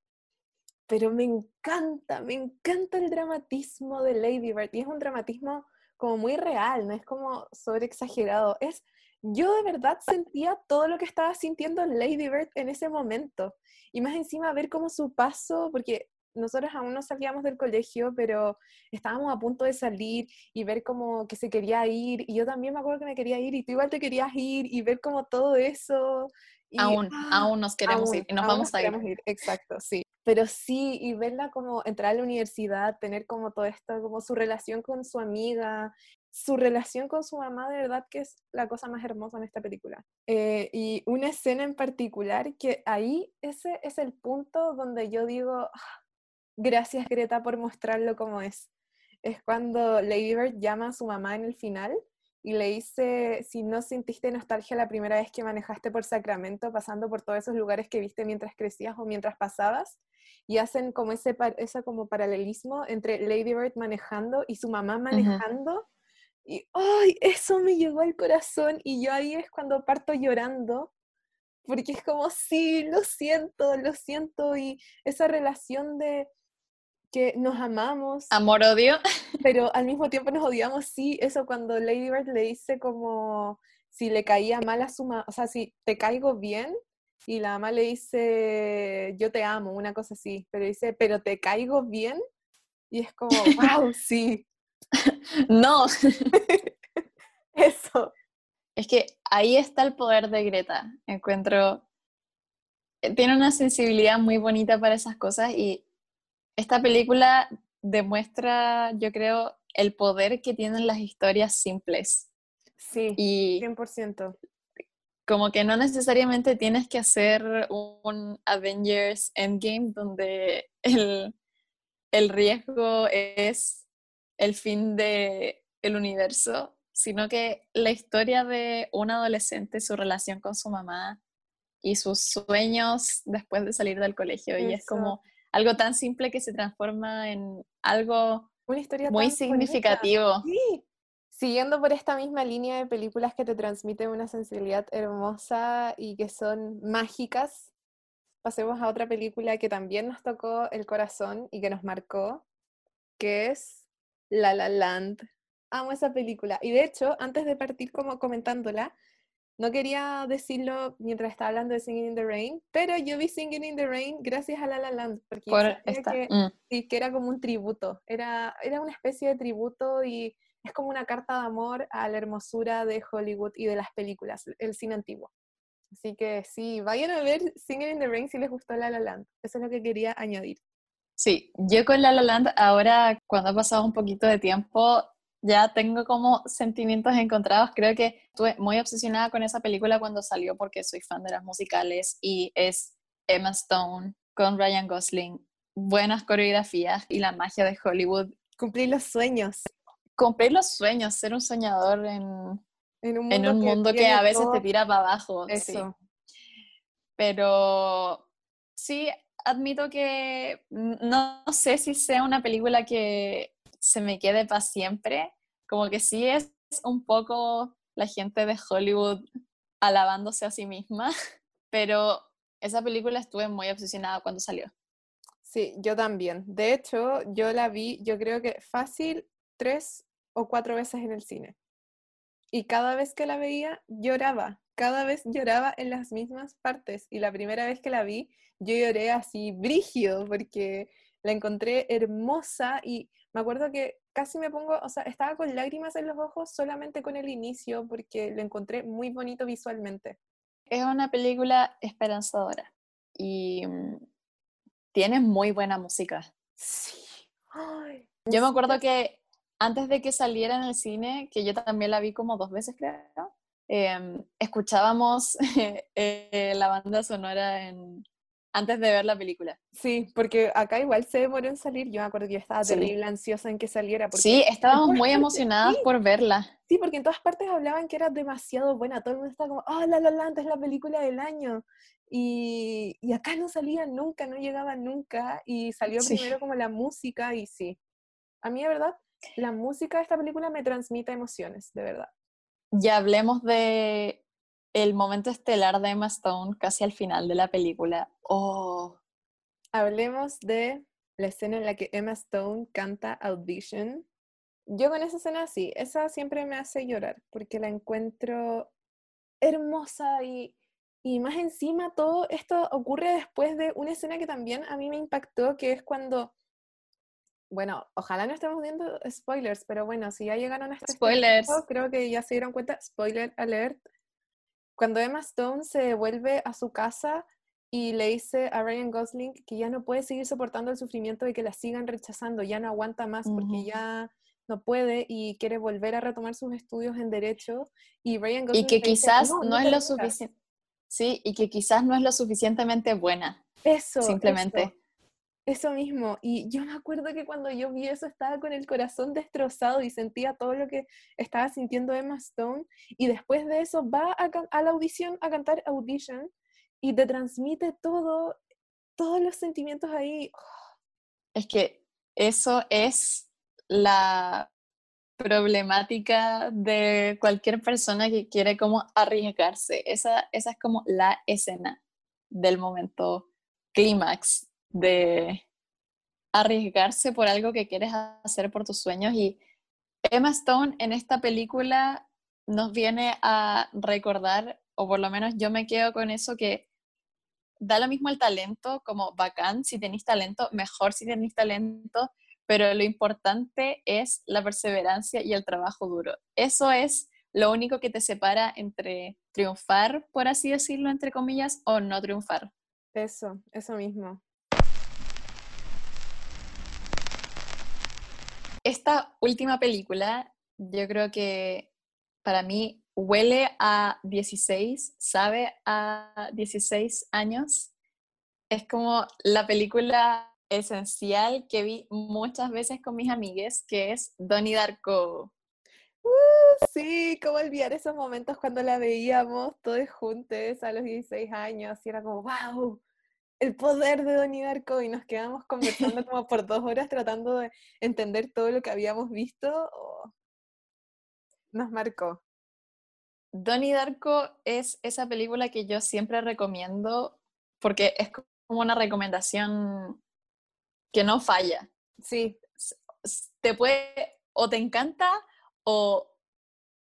Pero me encanta, me encanta el dramatismo de Lady Bird. Y es un dramatismo como muy real, no es como sobre exagerado. Es, yo de verdad sentía todo lo que estaba sintiendo Lady Bird en ese momento. Y más encima ver cómo su paso, porque nosotros aún no salíamos del colegio, pero estábamos a punto de salir y ver como que se quería ir, y yo también me acuerdo que me quería ir, y tú igual te querías ir, y ver como todo eso.
aún, ¡ah! aún nos queremos ir, y nos vamos a ir. ir.
Exacto, sí. Pero sí, y verla como entrar a la universidad, tener como todo esto, como su relación con su amiga, su relación con su mamá de verdad que es la cosa más hermosa en esta película. Eh, y una escena en particular que ahí ese es el punto donde yo digo, ah, gracias Greta por mostrarlo como es. Es cuando Lady Bird llama a su mamá en el final y le dice, si no sintiste nostalgia la primera vez que manejaste por Sacramento, pasando por todos esos lugares que viste mientras crecías o mientras pasabas, y hacen como ese, ese como paralelismo entre Lady Bird manejando y su mamá manejando. Y ¡ay! Eso me llegó al corazón y yo ahí es cuando parto llorando, porque es como, sí, lo siento, lo siento, y esa relación de que nos amamos.
Amor-odio. (laughs)
Pero al mismo tiempo nos odiamos, sí, eso cuando Lady Bird le dice como si le caía mal a su mamá, o sea, si te caigo bien, y la mamá le dice, yo te amo, una cosa así, pero dice, pero te caigo bien, y es como, (laughs) wow, sí, (laughs)
no. (laughs)
Eso.
Es que ahí está el poder de Greta. Encuentro. Eh, tiene una sensibilidad muy bonita para esas cosas y esta película demuestra, yo creo, el poder que tienen las historias simples.
Sí,
Y
100%.
como que no necesariamente tienes que hacer un Avengers Endgame donde el, el riesgo es el fin del el universo, sino que la historia de un adolescente, su relación con su mamá y sus sueños después de salir del colegio. Y es como algo tan simple que se transforma en algo
Una historia
muy significativo.
Sí. Siguiendo por esta misma línea de películas que te transmiten una sensibilidad hermosa y que son mágicas, pasemos a otra película que también nos tocó el corazón y que nos marcó, que es La La Land. Amo esa película. Y de hecho, antes de partir como comentándola, no quería decirlo mientras estaba hablando de Singing in the Rain, pero yo vi Singing in the Rain gracias a La La Land, porque
Por esta.
que
mm.
Sí, que era como un tributo, era, era una especie de tributo y es como una carta de amor a la hermosura de Hollywood y de las películas, el cine antiguo. Así que sí, vayan a ver Singing in the Rain si les gustó La La Land. Eso es lo que quería añadir.
Sí, yo con La La Land ahora, cuando ha pasado un poquito de tiempo, ya tengo como sentimientos encontrados. Creo que estuve muy obsesionada con esa película cuando salió porque soy fan de las musicales y es Emma Stone con Ryan Gosling, buenas coreografías y la magia de Hollywood.
Cumplir los sueños
Cumplir los sueños, ser un soñador en,
en un mundo,
en un mundo que, a veces
todo
te tira para abajo. sí. Pero sí, admito que no sé si sea una película que se me quede para siempre. Como que sí es un poco la gente de Hollywood alabándose a sí misma, (laughs) pero esa película estuve muy obsesionada cuando salió.
Sí, yo también. De hecho, yo la vi, yo creo que fácil tres o cuatro veces en el cine. Y cada vez que la veía, lloraba. Cada vez lloraba en las mismas partes. Y la primera vez que la vi, yo lloré así brígido porque la encontré hermosa y me acuerdo que casi me pongo, o sea, estaba con lágrimas en los ojos solamente con el inicio porque lo encontré muy bonito visualmente.
Es una película esperanzadora y mm, tiene muy buena música.
Sí. Ay,
Yo me acuerdo que antes de que saliera en el cine, que yo también la vi como dos veces, creo, em, escuchábamos (laughs) eh, la banda sonora en, antes de ver la película.
Sí, porque acá igual se demoró en salir. Yo me acuerdo que yo estaba
Sí.
terrible ansiosa en que saliera. Porque
Sí, estábamos muy emocionadas
sí.
por verla.
Sí, porque en todas partes hablaban que era demasiado buena. Todo el mundo estaba como, ah, La La Land es la película del año. Y, y acá no salía nunca, no llegaba nunca. Y salió
Sí.
primero como la música y sí. A mí, de verdad, la música de esta película me transmite emociones, de verdad.
Ya hablemos de el momento estelar de Emma Stone casi al final de la película. Oh,
Hablemos de la escena en la que Emma Stone canta Audition. Yo con esa escena sí, esa siempre me hace llorar porque la encuentro hermosa y, y más encima todo esto ocurre después de una escena que también a mí me impactó, que es cuando, bueno, ojalá no estemos viendo spoilers, pero bueno, si ya llegaron hasta este
Spoilers.
creo que ya se dieron cuenta, spoiler alert, cuando Emma Stone se devuelve a su casa y le dice a Ryan Gosling que ya no puede seguir soportando el sufrimiento de que la sigan rechazando, ya no aguanta más porque ya no puede y quiere volver a retomar sus estudios en derecho y Ryan
y
Gosling
que
le dice,
quizás
"No,
no,
no
es lo
rindas".
suficiente. Sí, y que quizás no es lo suficientemente buena,
Eso,
simplemente.
eso, eso mismo. Y yo me acuerdo que cuando yo vi eso estaba con el corazón destrozado y sentía todo lo que estaba sintiendo Emma Stone. Y después de eso va a, la audición a cantar Audition y te transmite todo, todos los sentimientos ahí.
Es que eso es la problemática de cualquier persona que quiere como arriesgarse. Esa, esa es como la escena del momento clímax de arriesgarse por algo que quieres hacer por tus sueños. Y Emma Stone en esta película nos viene a recordar, o por lo menos yo me quedo con eso, que da lo mismo el talento, como bacán, si tenéis talento, mejor si tenéis talento, pero lo importante es la perseverancia y el trabajo duro. Eso es lo único que te separa entre triunfar, por así decirlo, entre comillas, o no triunfar.
Eso, eso mismo.
Esta última película, yo creo que para mí huele a 16, sabe a 16 años. Es como la película esencial que vi muchas veces con mis amigues, que es Donnie Darko.
Uh, sí, cómo olvidar esos momentos cuando la veíamos todos juntos a los 16 años y era como, wow, el poder de Donnie Darko y nos quedamos conversando (laughs) como por dos horas tratando de entender todo lo que habíamos visto. Oh, nos marcó.
Donnie Darko es esa película que yo siempre recomiendo porque es como una recomendación que no falla.
Sí.
Te puede, o te encanta o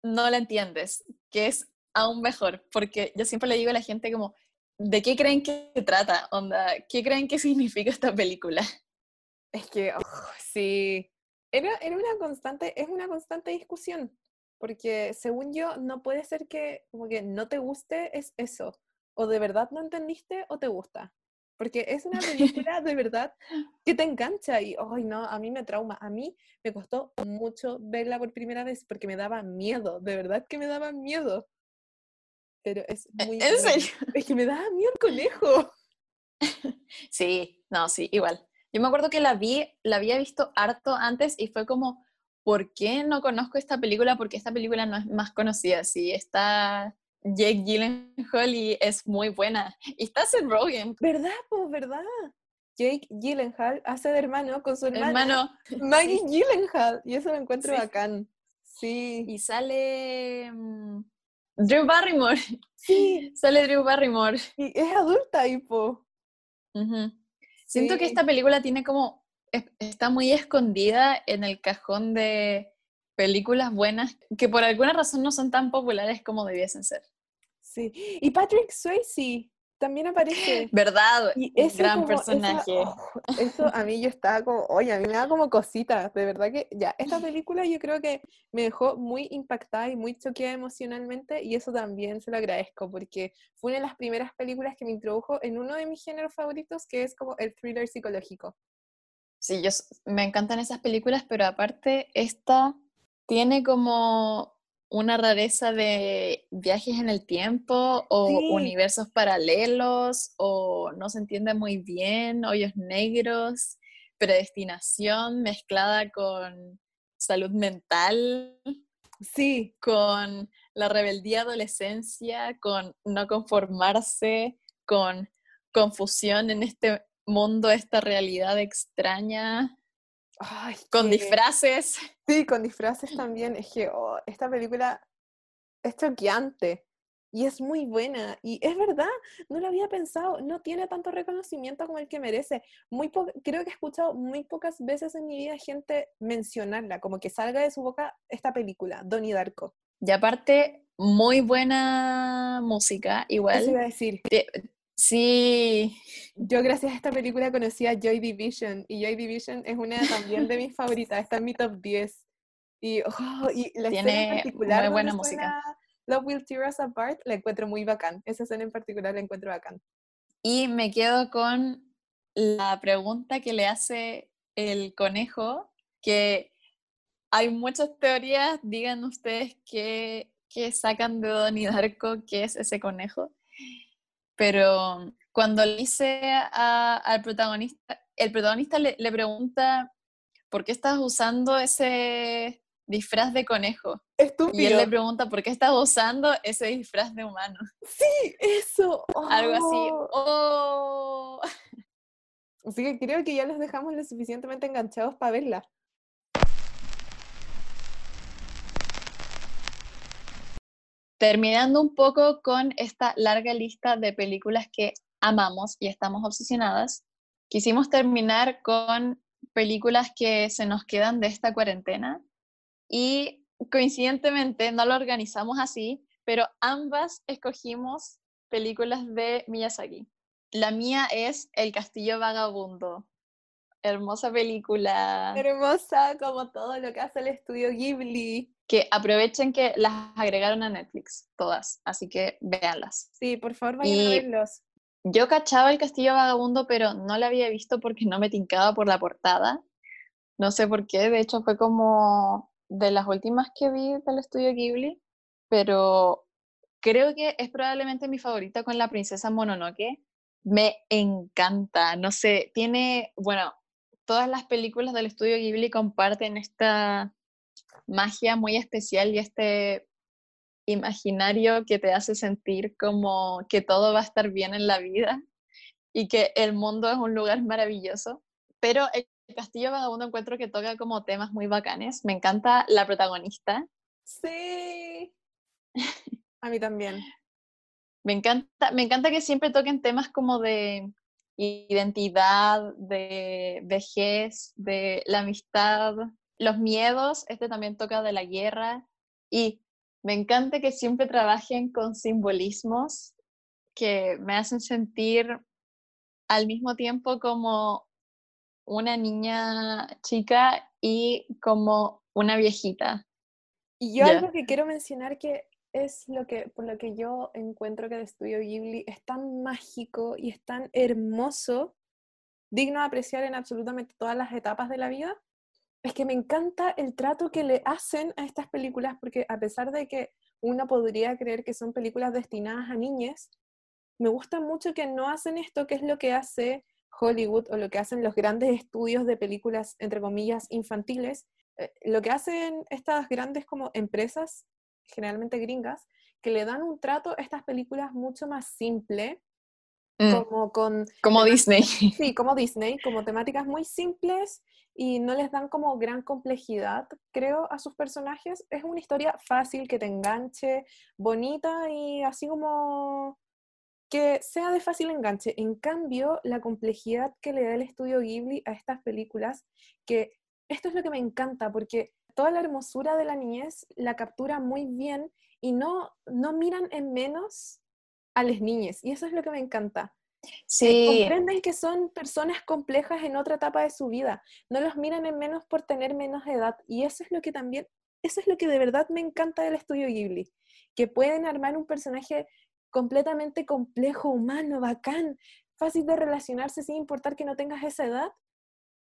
no la entiendes, que es aún mejor, porque yo siempre le digo a la gente como, ¿de qué creen que se trata? Onda, ¿qué creen que significa esta película?
Es que, oh, sí, era, era una constante, es una constante discusión, porque según yo, no puede ser que como que no te guste, es eso, o de verdad no entendiste o te gusta. Porque es una película de (laughs) verdad que te engancha y, ay no, a mí me trauma. A mí me costó mucho verla por primera vez porque me daba miedo, de verdad que me daba miedo. Pero es
¿E-,
muy...
¿En serio?
Es que me daba miedo el conejo. (laughs)
Sí, no, sí, igual. Yo me acuerdo que la vi, la había visto harto antes y fue como, ¿por qué no conozco esta película? Porque esta película no es más conocida. Sí, está Jake Gyllenhaal y es muy buena. Y está Seth Rogen.
¿Verdad, pues, verdad? Jake Gyllenhaal hace de hermano con su.
Hermano. (laughs)
Maggie Gyllenhaal. Y eso lo encuentro
Sí.
bacán. Sí.
Y sale mm, Drew Barrymore.
Sí. (laughs)
Sale Drew Barrymore.
Y es adulta, y po.
Ujú. Siento que esta película tiene como, es- está muy escondida en el cajón de películas buenas que por alguna razón no son tan populares como debiesen ser.
Sí. Y Patrick Swayze también aparece.
¿Verdad?
Y ese
gran
como- esa-
personaje.
oh, eso a mí yo estaba como, oye, a mí me da como cositas, de verdad que ya, esta película yo creo que me dejó muy impactada y muy choqueada emocionalmente y eso también se lo agradezco porque fue una de las primeras películas que me introdujo en uno de mis géneros favoritos que es como el thriller psicológico.
Sí, yo, me encantan esas películas, pero aparte esta tiene como una rareza de viajes en el tiempo o
Sí.
universos paralelos o no se entiende muy bien, hoyos negros, predestinación mezclada con salud mental,
Sí,
con la rebeldía adolescencia, con no conformarse, con confusión en este mundo, esta realidad extraña,
ay,
con
que-
disfraces.
Sí, con disfraces también. Es que oh, esta película es choqueante y es muy buena. Y es verdad, no lo había pensado, no tiene tanto reconocimiento como el que merece. Muy creo que he escuchado muy pocas veces en mi vida gente mencionarla, como que salga de su boca esta película, Donnie Darko.
Y aparte, muy buena música,
Eso iba a
igual.
decir.
Sí,
Yo gracias a esta película conocí a Joy Division y Joy Division es una también de mis favoritas, está en mi top 10. Y, oh, y la escena
Tiene
en particular
muy buena música.
Love Will Tear Us Apart la encuentro muy bacán. Esa escena en particular la encuentro bacán.
y me quedo con la pregunta que le hace el conejo, que hay muchas teorías, digan ustedes qué, qué sacan de Donnie Darko, qué es ese conejo, pero cuando le dice a- al protagonista, el protagonista le, le pregunta, ¿por qué estás usando ese disfraz de conejo? Y él
Estúpido.
le pregunta, ¿por qué estás usando ese disfraz de humano?
Sí, eso. (laughs)
Algo así.
oh.
¡Oh!
Así que creo que ya los dejamos lo suficientemente enganchados para verla.
Terminando un poco con esta larga lista de películas que amamos y estamos obsesionadas, quisimos terminar con películas que se nos quedan de esta cuarentena y coincidentemente no lo organizamos así, pero ambas escogimos películas de Miyazaki. La mía es El Castillo Vagabundo. Hermosa película.
Hermosa como todo lo que hace el estudio Ghibli.
Que aprovechen que las agregaron a Netflix, todas, así que véanlas.
Sí, por favor vayan a verlos.
Yo cachaba el Castillo Vagabundo, pero no la había visto porque no me tincaba por la portada. No sé por qué, de hecho fue como de las últimas que vi del estudio Ghibli. pero creo que es probablemente mi favorita con la princesa Mononoke. Me encanta, no sé, tiene, bueno, todas las películas del estudio Ghibli comparten esta magia muy especial y este imaginario que te hace sentir como que todo va a estar bien en la vida y que el mundo es un lugar maravilloso. Pero el Castillo Vagabundo encuentro que toca como temas muy bacanes. Me encanta la protagonista.
Sí. A mí también. (laughs)
me encanta, me encanta que siempre toquen temas como de identidad, de vejez, de la amistad, los miedos, este también toca de la guerra y me encanta que siempre trabajen con simbolismos que me hacen sentir al mismo tiempo como una niña chica y como una viejita.
Y yo algo que quiero mencionar que es lo que, por lo que yo encuentro que el estudio Ghibli es tan mágico y es tan hermoso, digno de apreciar en absolutamente todas las etapas de la vida, es que me encanta el trato que le hacen a estas películas, porque a pesar de que uno podría creer que son películas destinadas a niñas, me gusta mucho que no hacen esto, que es lo que hace Hollywood o lo que hacen los grandes estudios de películas, entre comillas, infantiles. Eh, lo que hacen estas grandes como empresas generalmente gringas, que le dan un trato a estas películas mucho más simple, mm. como con...
Como Disney. (laughs)
Sí, como Disney, como temáticas muy simples y no les dan como gran complejidad, creo, a sus personajes. Es una historia fácil, que te enganche, bonita y así como que sea de fácil enganche. En cambio, la complejidad que le da el estudio Ghibli a estas películas, que esto es lo que me encanta, porque toda la hermosura de la niñez la captura muy bien y no, no miran en menos a las niñas. Y eso es lo que me encanta. Sí. comprenden que son personas complejas en otra etapa de su vida. No los miran en menos por tener menos edad. Y eso es lo que también, eso es lo que de verdad me encanta del estudio Ghibli. Que pueden armar un personaje completamente complejo, humano, bacán, fácil de relacionarse sin importar que no tengas esa edad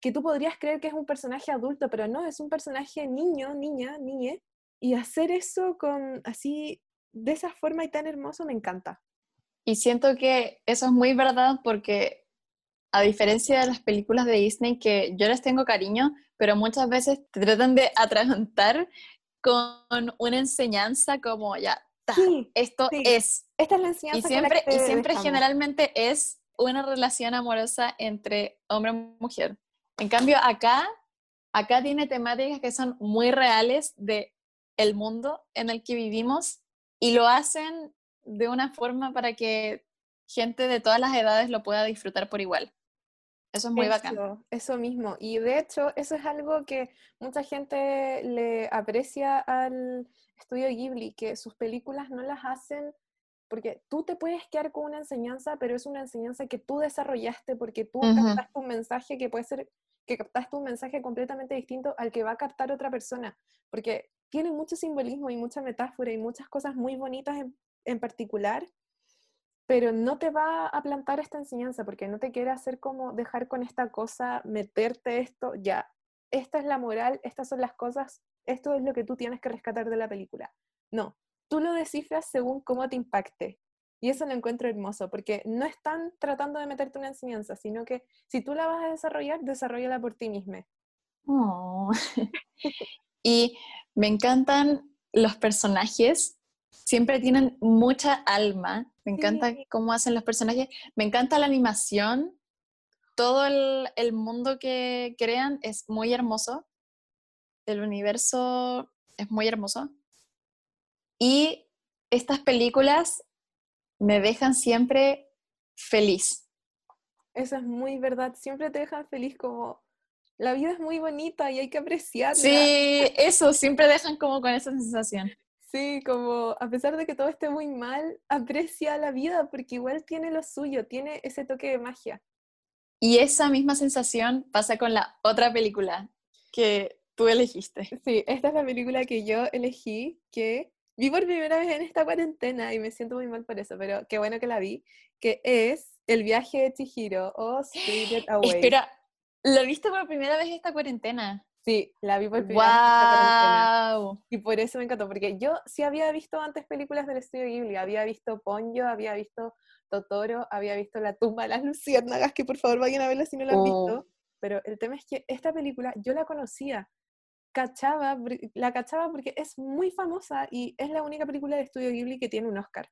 que tú podrías creer que es un personaje adulto, pero no, es un personaje niño, niña, niñe, y hacer eso con así, de esa forma y tan hermoso, me encanta.
Y siento que eso es muy verdad porque a diferencia de las películas de Disney que yo les tengo cariño, pero muchas veces te tratan de atragantar con una enseñanza como ya, esto es.
Esta es la enseñanza.
Y siempre, y siempre generalmente es una relación amorosa entre hombre y mujer. En cambio, acá, acá tiene temáticas que son muy reales de el mundo en el que vivimos y lo hacen de una forma para que gente de todas las edades lo pueda disfrutar por igual. Eso es muy bacán.
Eso mismo. Y de hecho, eso es algo que mucha gente le aprecia al estudio Ghibli, que sus películas no las hacen porque tú te puedes quedar con una enseñanza, pero es una enseñanza que tú desarrollaste porque tú captaste un mensaje que puede ser, que captaste un mensaje completamente distinto al que va a captar otra persona, porque tiene mucho simbolismo y mucha metáfora y muchas cosas muy bonitas en, en particular, pero no te va a plantar esta enseñanza porque no te quiere hacer como dejar con esta cosa, meterte esto, ya, esta es la moral, estas son las cosas, esto es lo que tú tienes que rescatar de la película. No, tú lo descifras según cómo te impacte. Y eso lo encuentro hermoso, porque no están tratando de meterte una enseñanza, sino que si tú la vas a desarrollar, desarrollala por ti misma.
Oh. (laughs) y me encantan los personajes, siempre tienen mucha alma, me encanta cómo hacen los personajes, me encanta la animación, todo el, el mundo que crean es muy hermoso, el universo es muy hermoso. Y estas películas me dejan siempre feliz.
Eso es muy verdad, siempre te dejan feliz como la vida es muy bonita y hay que apreciarla.
Sí, eso, siempre dejan como con esa sensación.
Sí, como a pesar de que todo esté muy mal, aprecia la vida porque igual tiene lo suyo, tiene ese toque de magia.
Y esa misma sensación pasa con la otra película que tú elegiste.
Sí, esta es la película que yo elegí, que vi por primera vez en esta cuarentena y me siento muy mal por eso, pero qué bueno que la vi, que es El viaje de Chihiro o Spirited (gasps) Away.
Espera, ¿lo viste por primera vez esta cuarentena?
Sí, la vi por primera
vez. ¡Wow!
Y por eso me encantó, porque yo sí había visto antes películas del estudio Ghibli, había visto Ponyo, había visto Totoro, había visto La tumba de las luciérnagas, que por favor vayan a verla si no la han visto.
Oh.
Pero el tema es que esta película yo la conocía, cachaba, la cachaba porque es muy famosa y es la única película de estudio Ghibli que tiene un Oscar.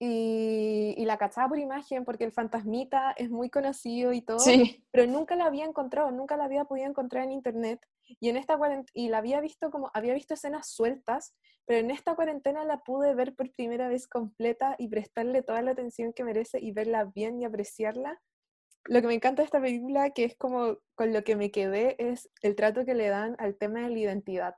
Y, y, la cachaba por imagen porque el fantasmita es muy conocido y todo,
Sí.
pero nunca la había encontrado, nunca la había podido encontrar en internet. Y en esta cuarentena, y la había visto como, había visto escenas sueltas, pero en esta cuarentena la pude ver por primera vez completa y prestarle toda la atención que merece y verla bien y apreciarla. Lo que me encanta de esta película, que es como con lo que me quedé, es el trato que le dan al tema de la identidad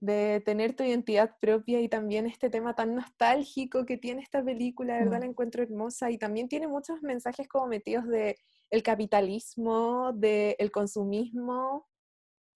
de tener tu identidad propia y también este tema tan nostálgico que tiene esta película, de verdad
Mm.
la encuentro hermosa y también tiene muchos mensajes como metidos de el capitalismo, del el consumismo,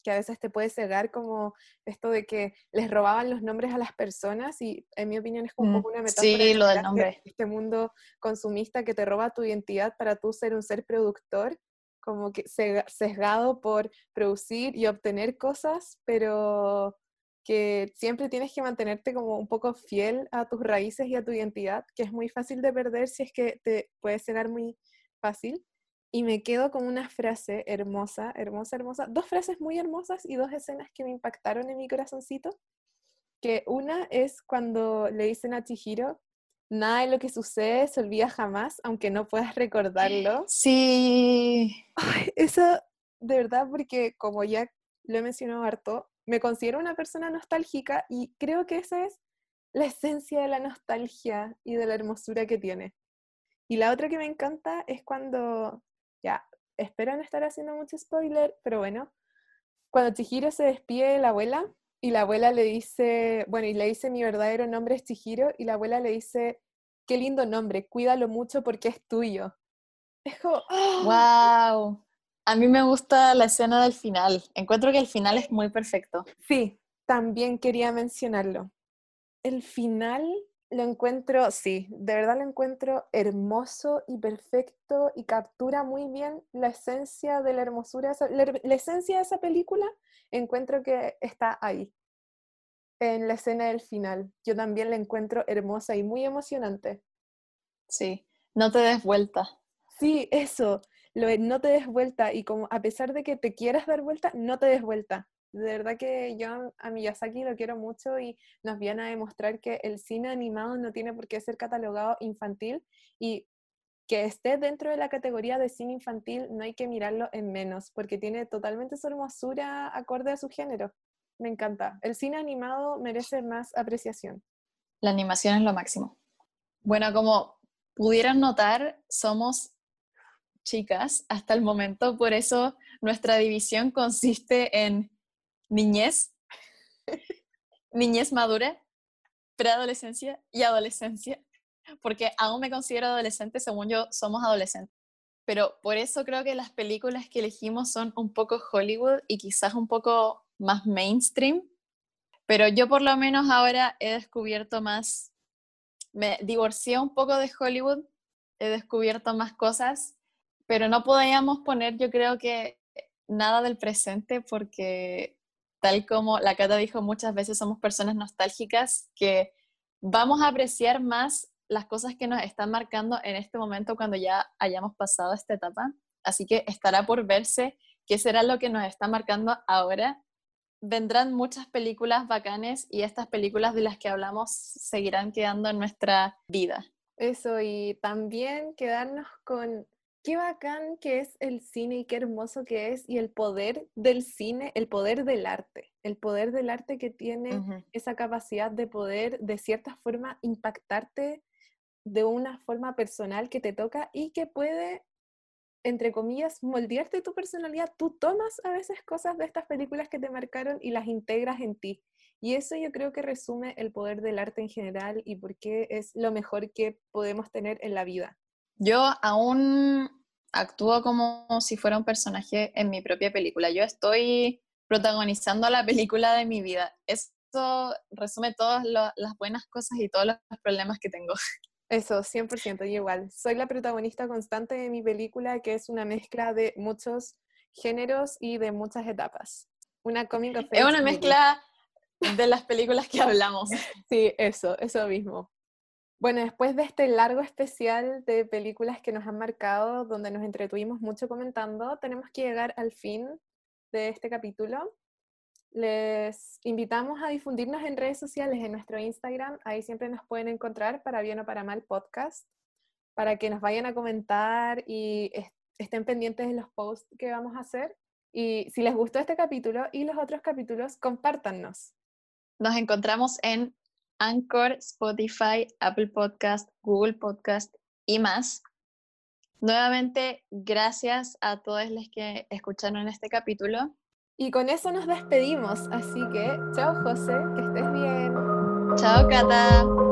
que a veces te puede cegar como esto de que les robaban los nombres a las personas y en mi opinión es como un
Mm,
poco una metáfora
Sí,
de
lo del nombre.
este mundo consumista que te roba tu identidad para tú ser un ser productor, como que sesgado por producir y obtener cosas, pero que siempre tienes que mantenerte como un poco fiel a tus raíces y a tu identidad, que es muy fácil de perder si es que te puede cegar muy fácil. Y me quedo con una frase hermosa, hermosa, hermosa, dos frases muy hermosas y dos escenas que me impactaron en mi corazoncito, que una es cuando le dicen a Chihiro, nada de lo que sucede se olvida jamás, aunque no puedas recordarlo.
Sí. (laughs)
Ay, eso, de verdad, porque como ya lo he mencionado harto, me considero una persona nostálgica y creo que esa es la esencia de la nostalgia y de la hermosura que tiene. Y la otra que me encanta es cuando, ya, espero no estar haciendo mucho spoiler, pero bueno, cuando Chihiro se despide de la abuela y la abuela le dice, bueno, y le dice mi verdadero nombre es Chihiro y la abuela le dice, qué lindo nombre, cuídalo mucho porque es tuyo. Es como, ¡ah!
Wow. A mí me gusta la escena del final. Encuentro que el final es muy perfecto.
Sí, también quería mencionarlo. El final lo encuentro, sí, de verdad lo encuentro hermoso y perfecto y captura muy bien la esencia de la hermosura, la, esencia de esa película, encuentro que está ahí, en la escena del final. Yo también la encuentro hermosa y muy emocionante.
Sí. No te des vuelta.
Sí, eso, lo de no te des vuelta y como a pesar de que te quieras dar vuelta, no te des vuelta. De verdad que yo a Miyazaki lo quiero mucho y nos viene a demostrar que el cine animado no tiene por qué ser catalogado infantil y que esté dentro de la categoría de cine infantil no hay que mirarlo en menos porque tiene totalmente su hermosura acorde a su género. Me encanta. El cine animado merece más apreciación.
La animación es lo máximo. Bueno, como pudieran notar, somos chicas hasta el momento, por eso nuestra división consiste en niñez, (laughs) niñez madura, preadolescencia y adolescencia, porque aún me considero adolescente, según yo somos adolescentes. Pero por eso creo que las películas que elegimos son un poco Hollywood y quizás un poco más mainstream, pero yo por lo menos ahora he descubierto más, me divorcié un poco de Hollywood, he descubierto más cosas, pero no podíamos poner yo creo que nada del presente porque tal como la Cata dijo muchas veces somos personas nostálgicas que vamos a apreciar más las cosas que nos están marcando en este momento cuando ya hayamos pasado esta etapa. Así que estará por verse qué será lo que nos está marcando ahora. Vendrán muchas películas bacanes y estas películas de las que hablamos seguirán quedando en nuestra vida.
Eso, y también quedarnos con qué bacán que es el cine y qué hermoso que es y el poder del cine, el poder del arte, el poder del arte que tiene
Ujú.
esa capacidad de poder de cierta forma impactarte de una forma personal que te toca y que puede, entre comillas, moldearte tu personalidad. Tú tomas a veces cosas de estas películas que te marcaron y las integras en ti. Y eso yo creo que resume el poder del arte en general y por qué es lo mejor que podemos tener en la vida.
Yo aún actúo como si fuera un personaje en mi propia película. Yo estoy protagonizando la película de mi vida. Eso resume todas las buenas cosas y todos los problemas que tengo. (laughs)
Eso, 100%, yo igual. Soy la protagonista constante de mi película, que es una mezcla de muchos géneros y de muchas etapas. Una cómica
Es una mezcla de las películas que hablamos.
Sí, eso, eso mismo. Bueno, después de este largo especial de películas que nos han marcado, donde nos entretuvimos mucho comentando, tenemos que llegar al fin de este capítulo. Les invitamos a difundirnos en redes sociales, en nuestro Instagram, ahí siempre nos pueden encontrar para bien o para mal podcast, para que nos vayan a comentar y estén pendientes de los posts que vamos a hacer. Y si les gustó este capítulo y los otros capítulos, compártannos.
Nos encontramos en Anchor, Spotify, Apple Podcast, Google Podcast y más. Nuevamente, gracias a todos los que escucharon este capítulo.
Y con eso nos despedimos, así que chao José, que estés bien.
Chao Cata.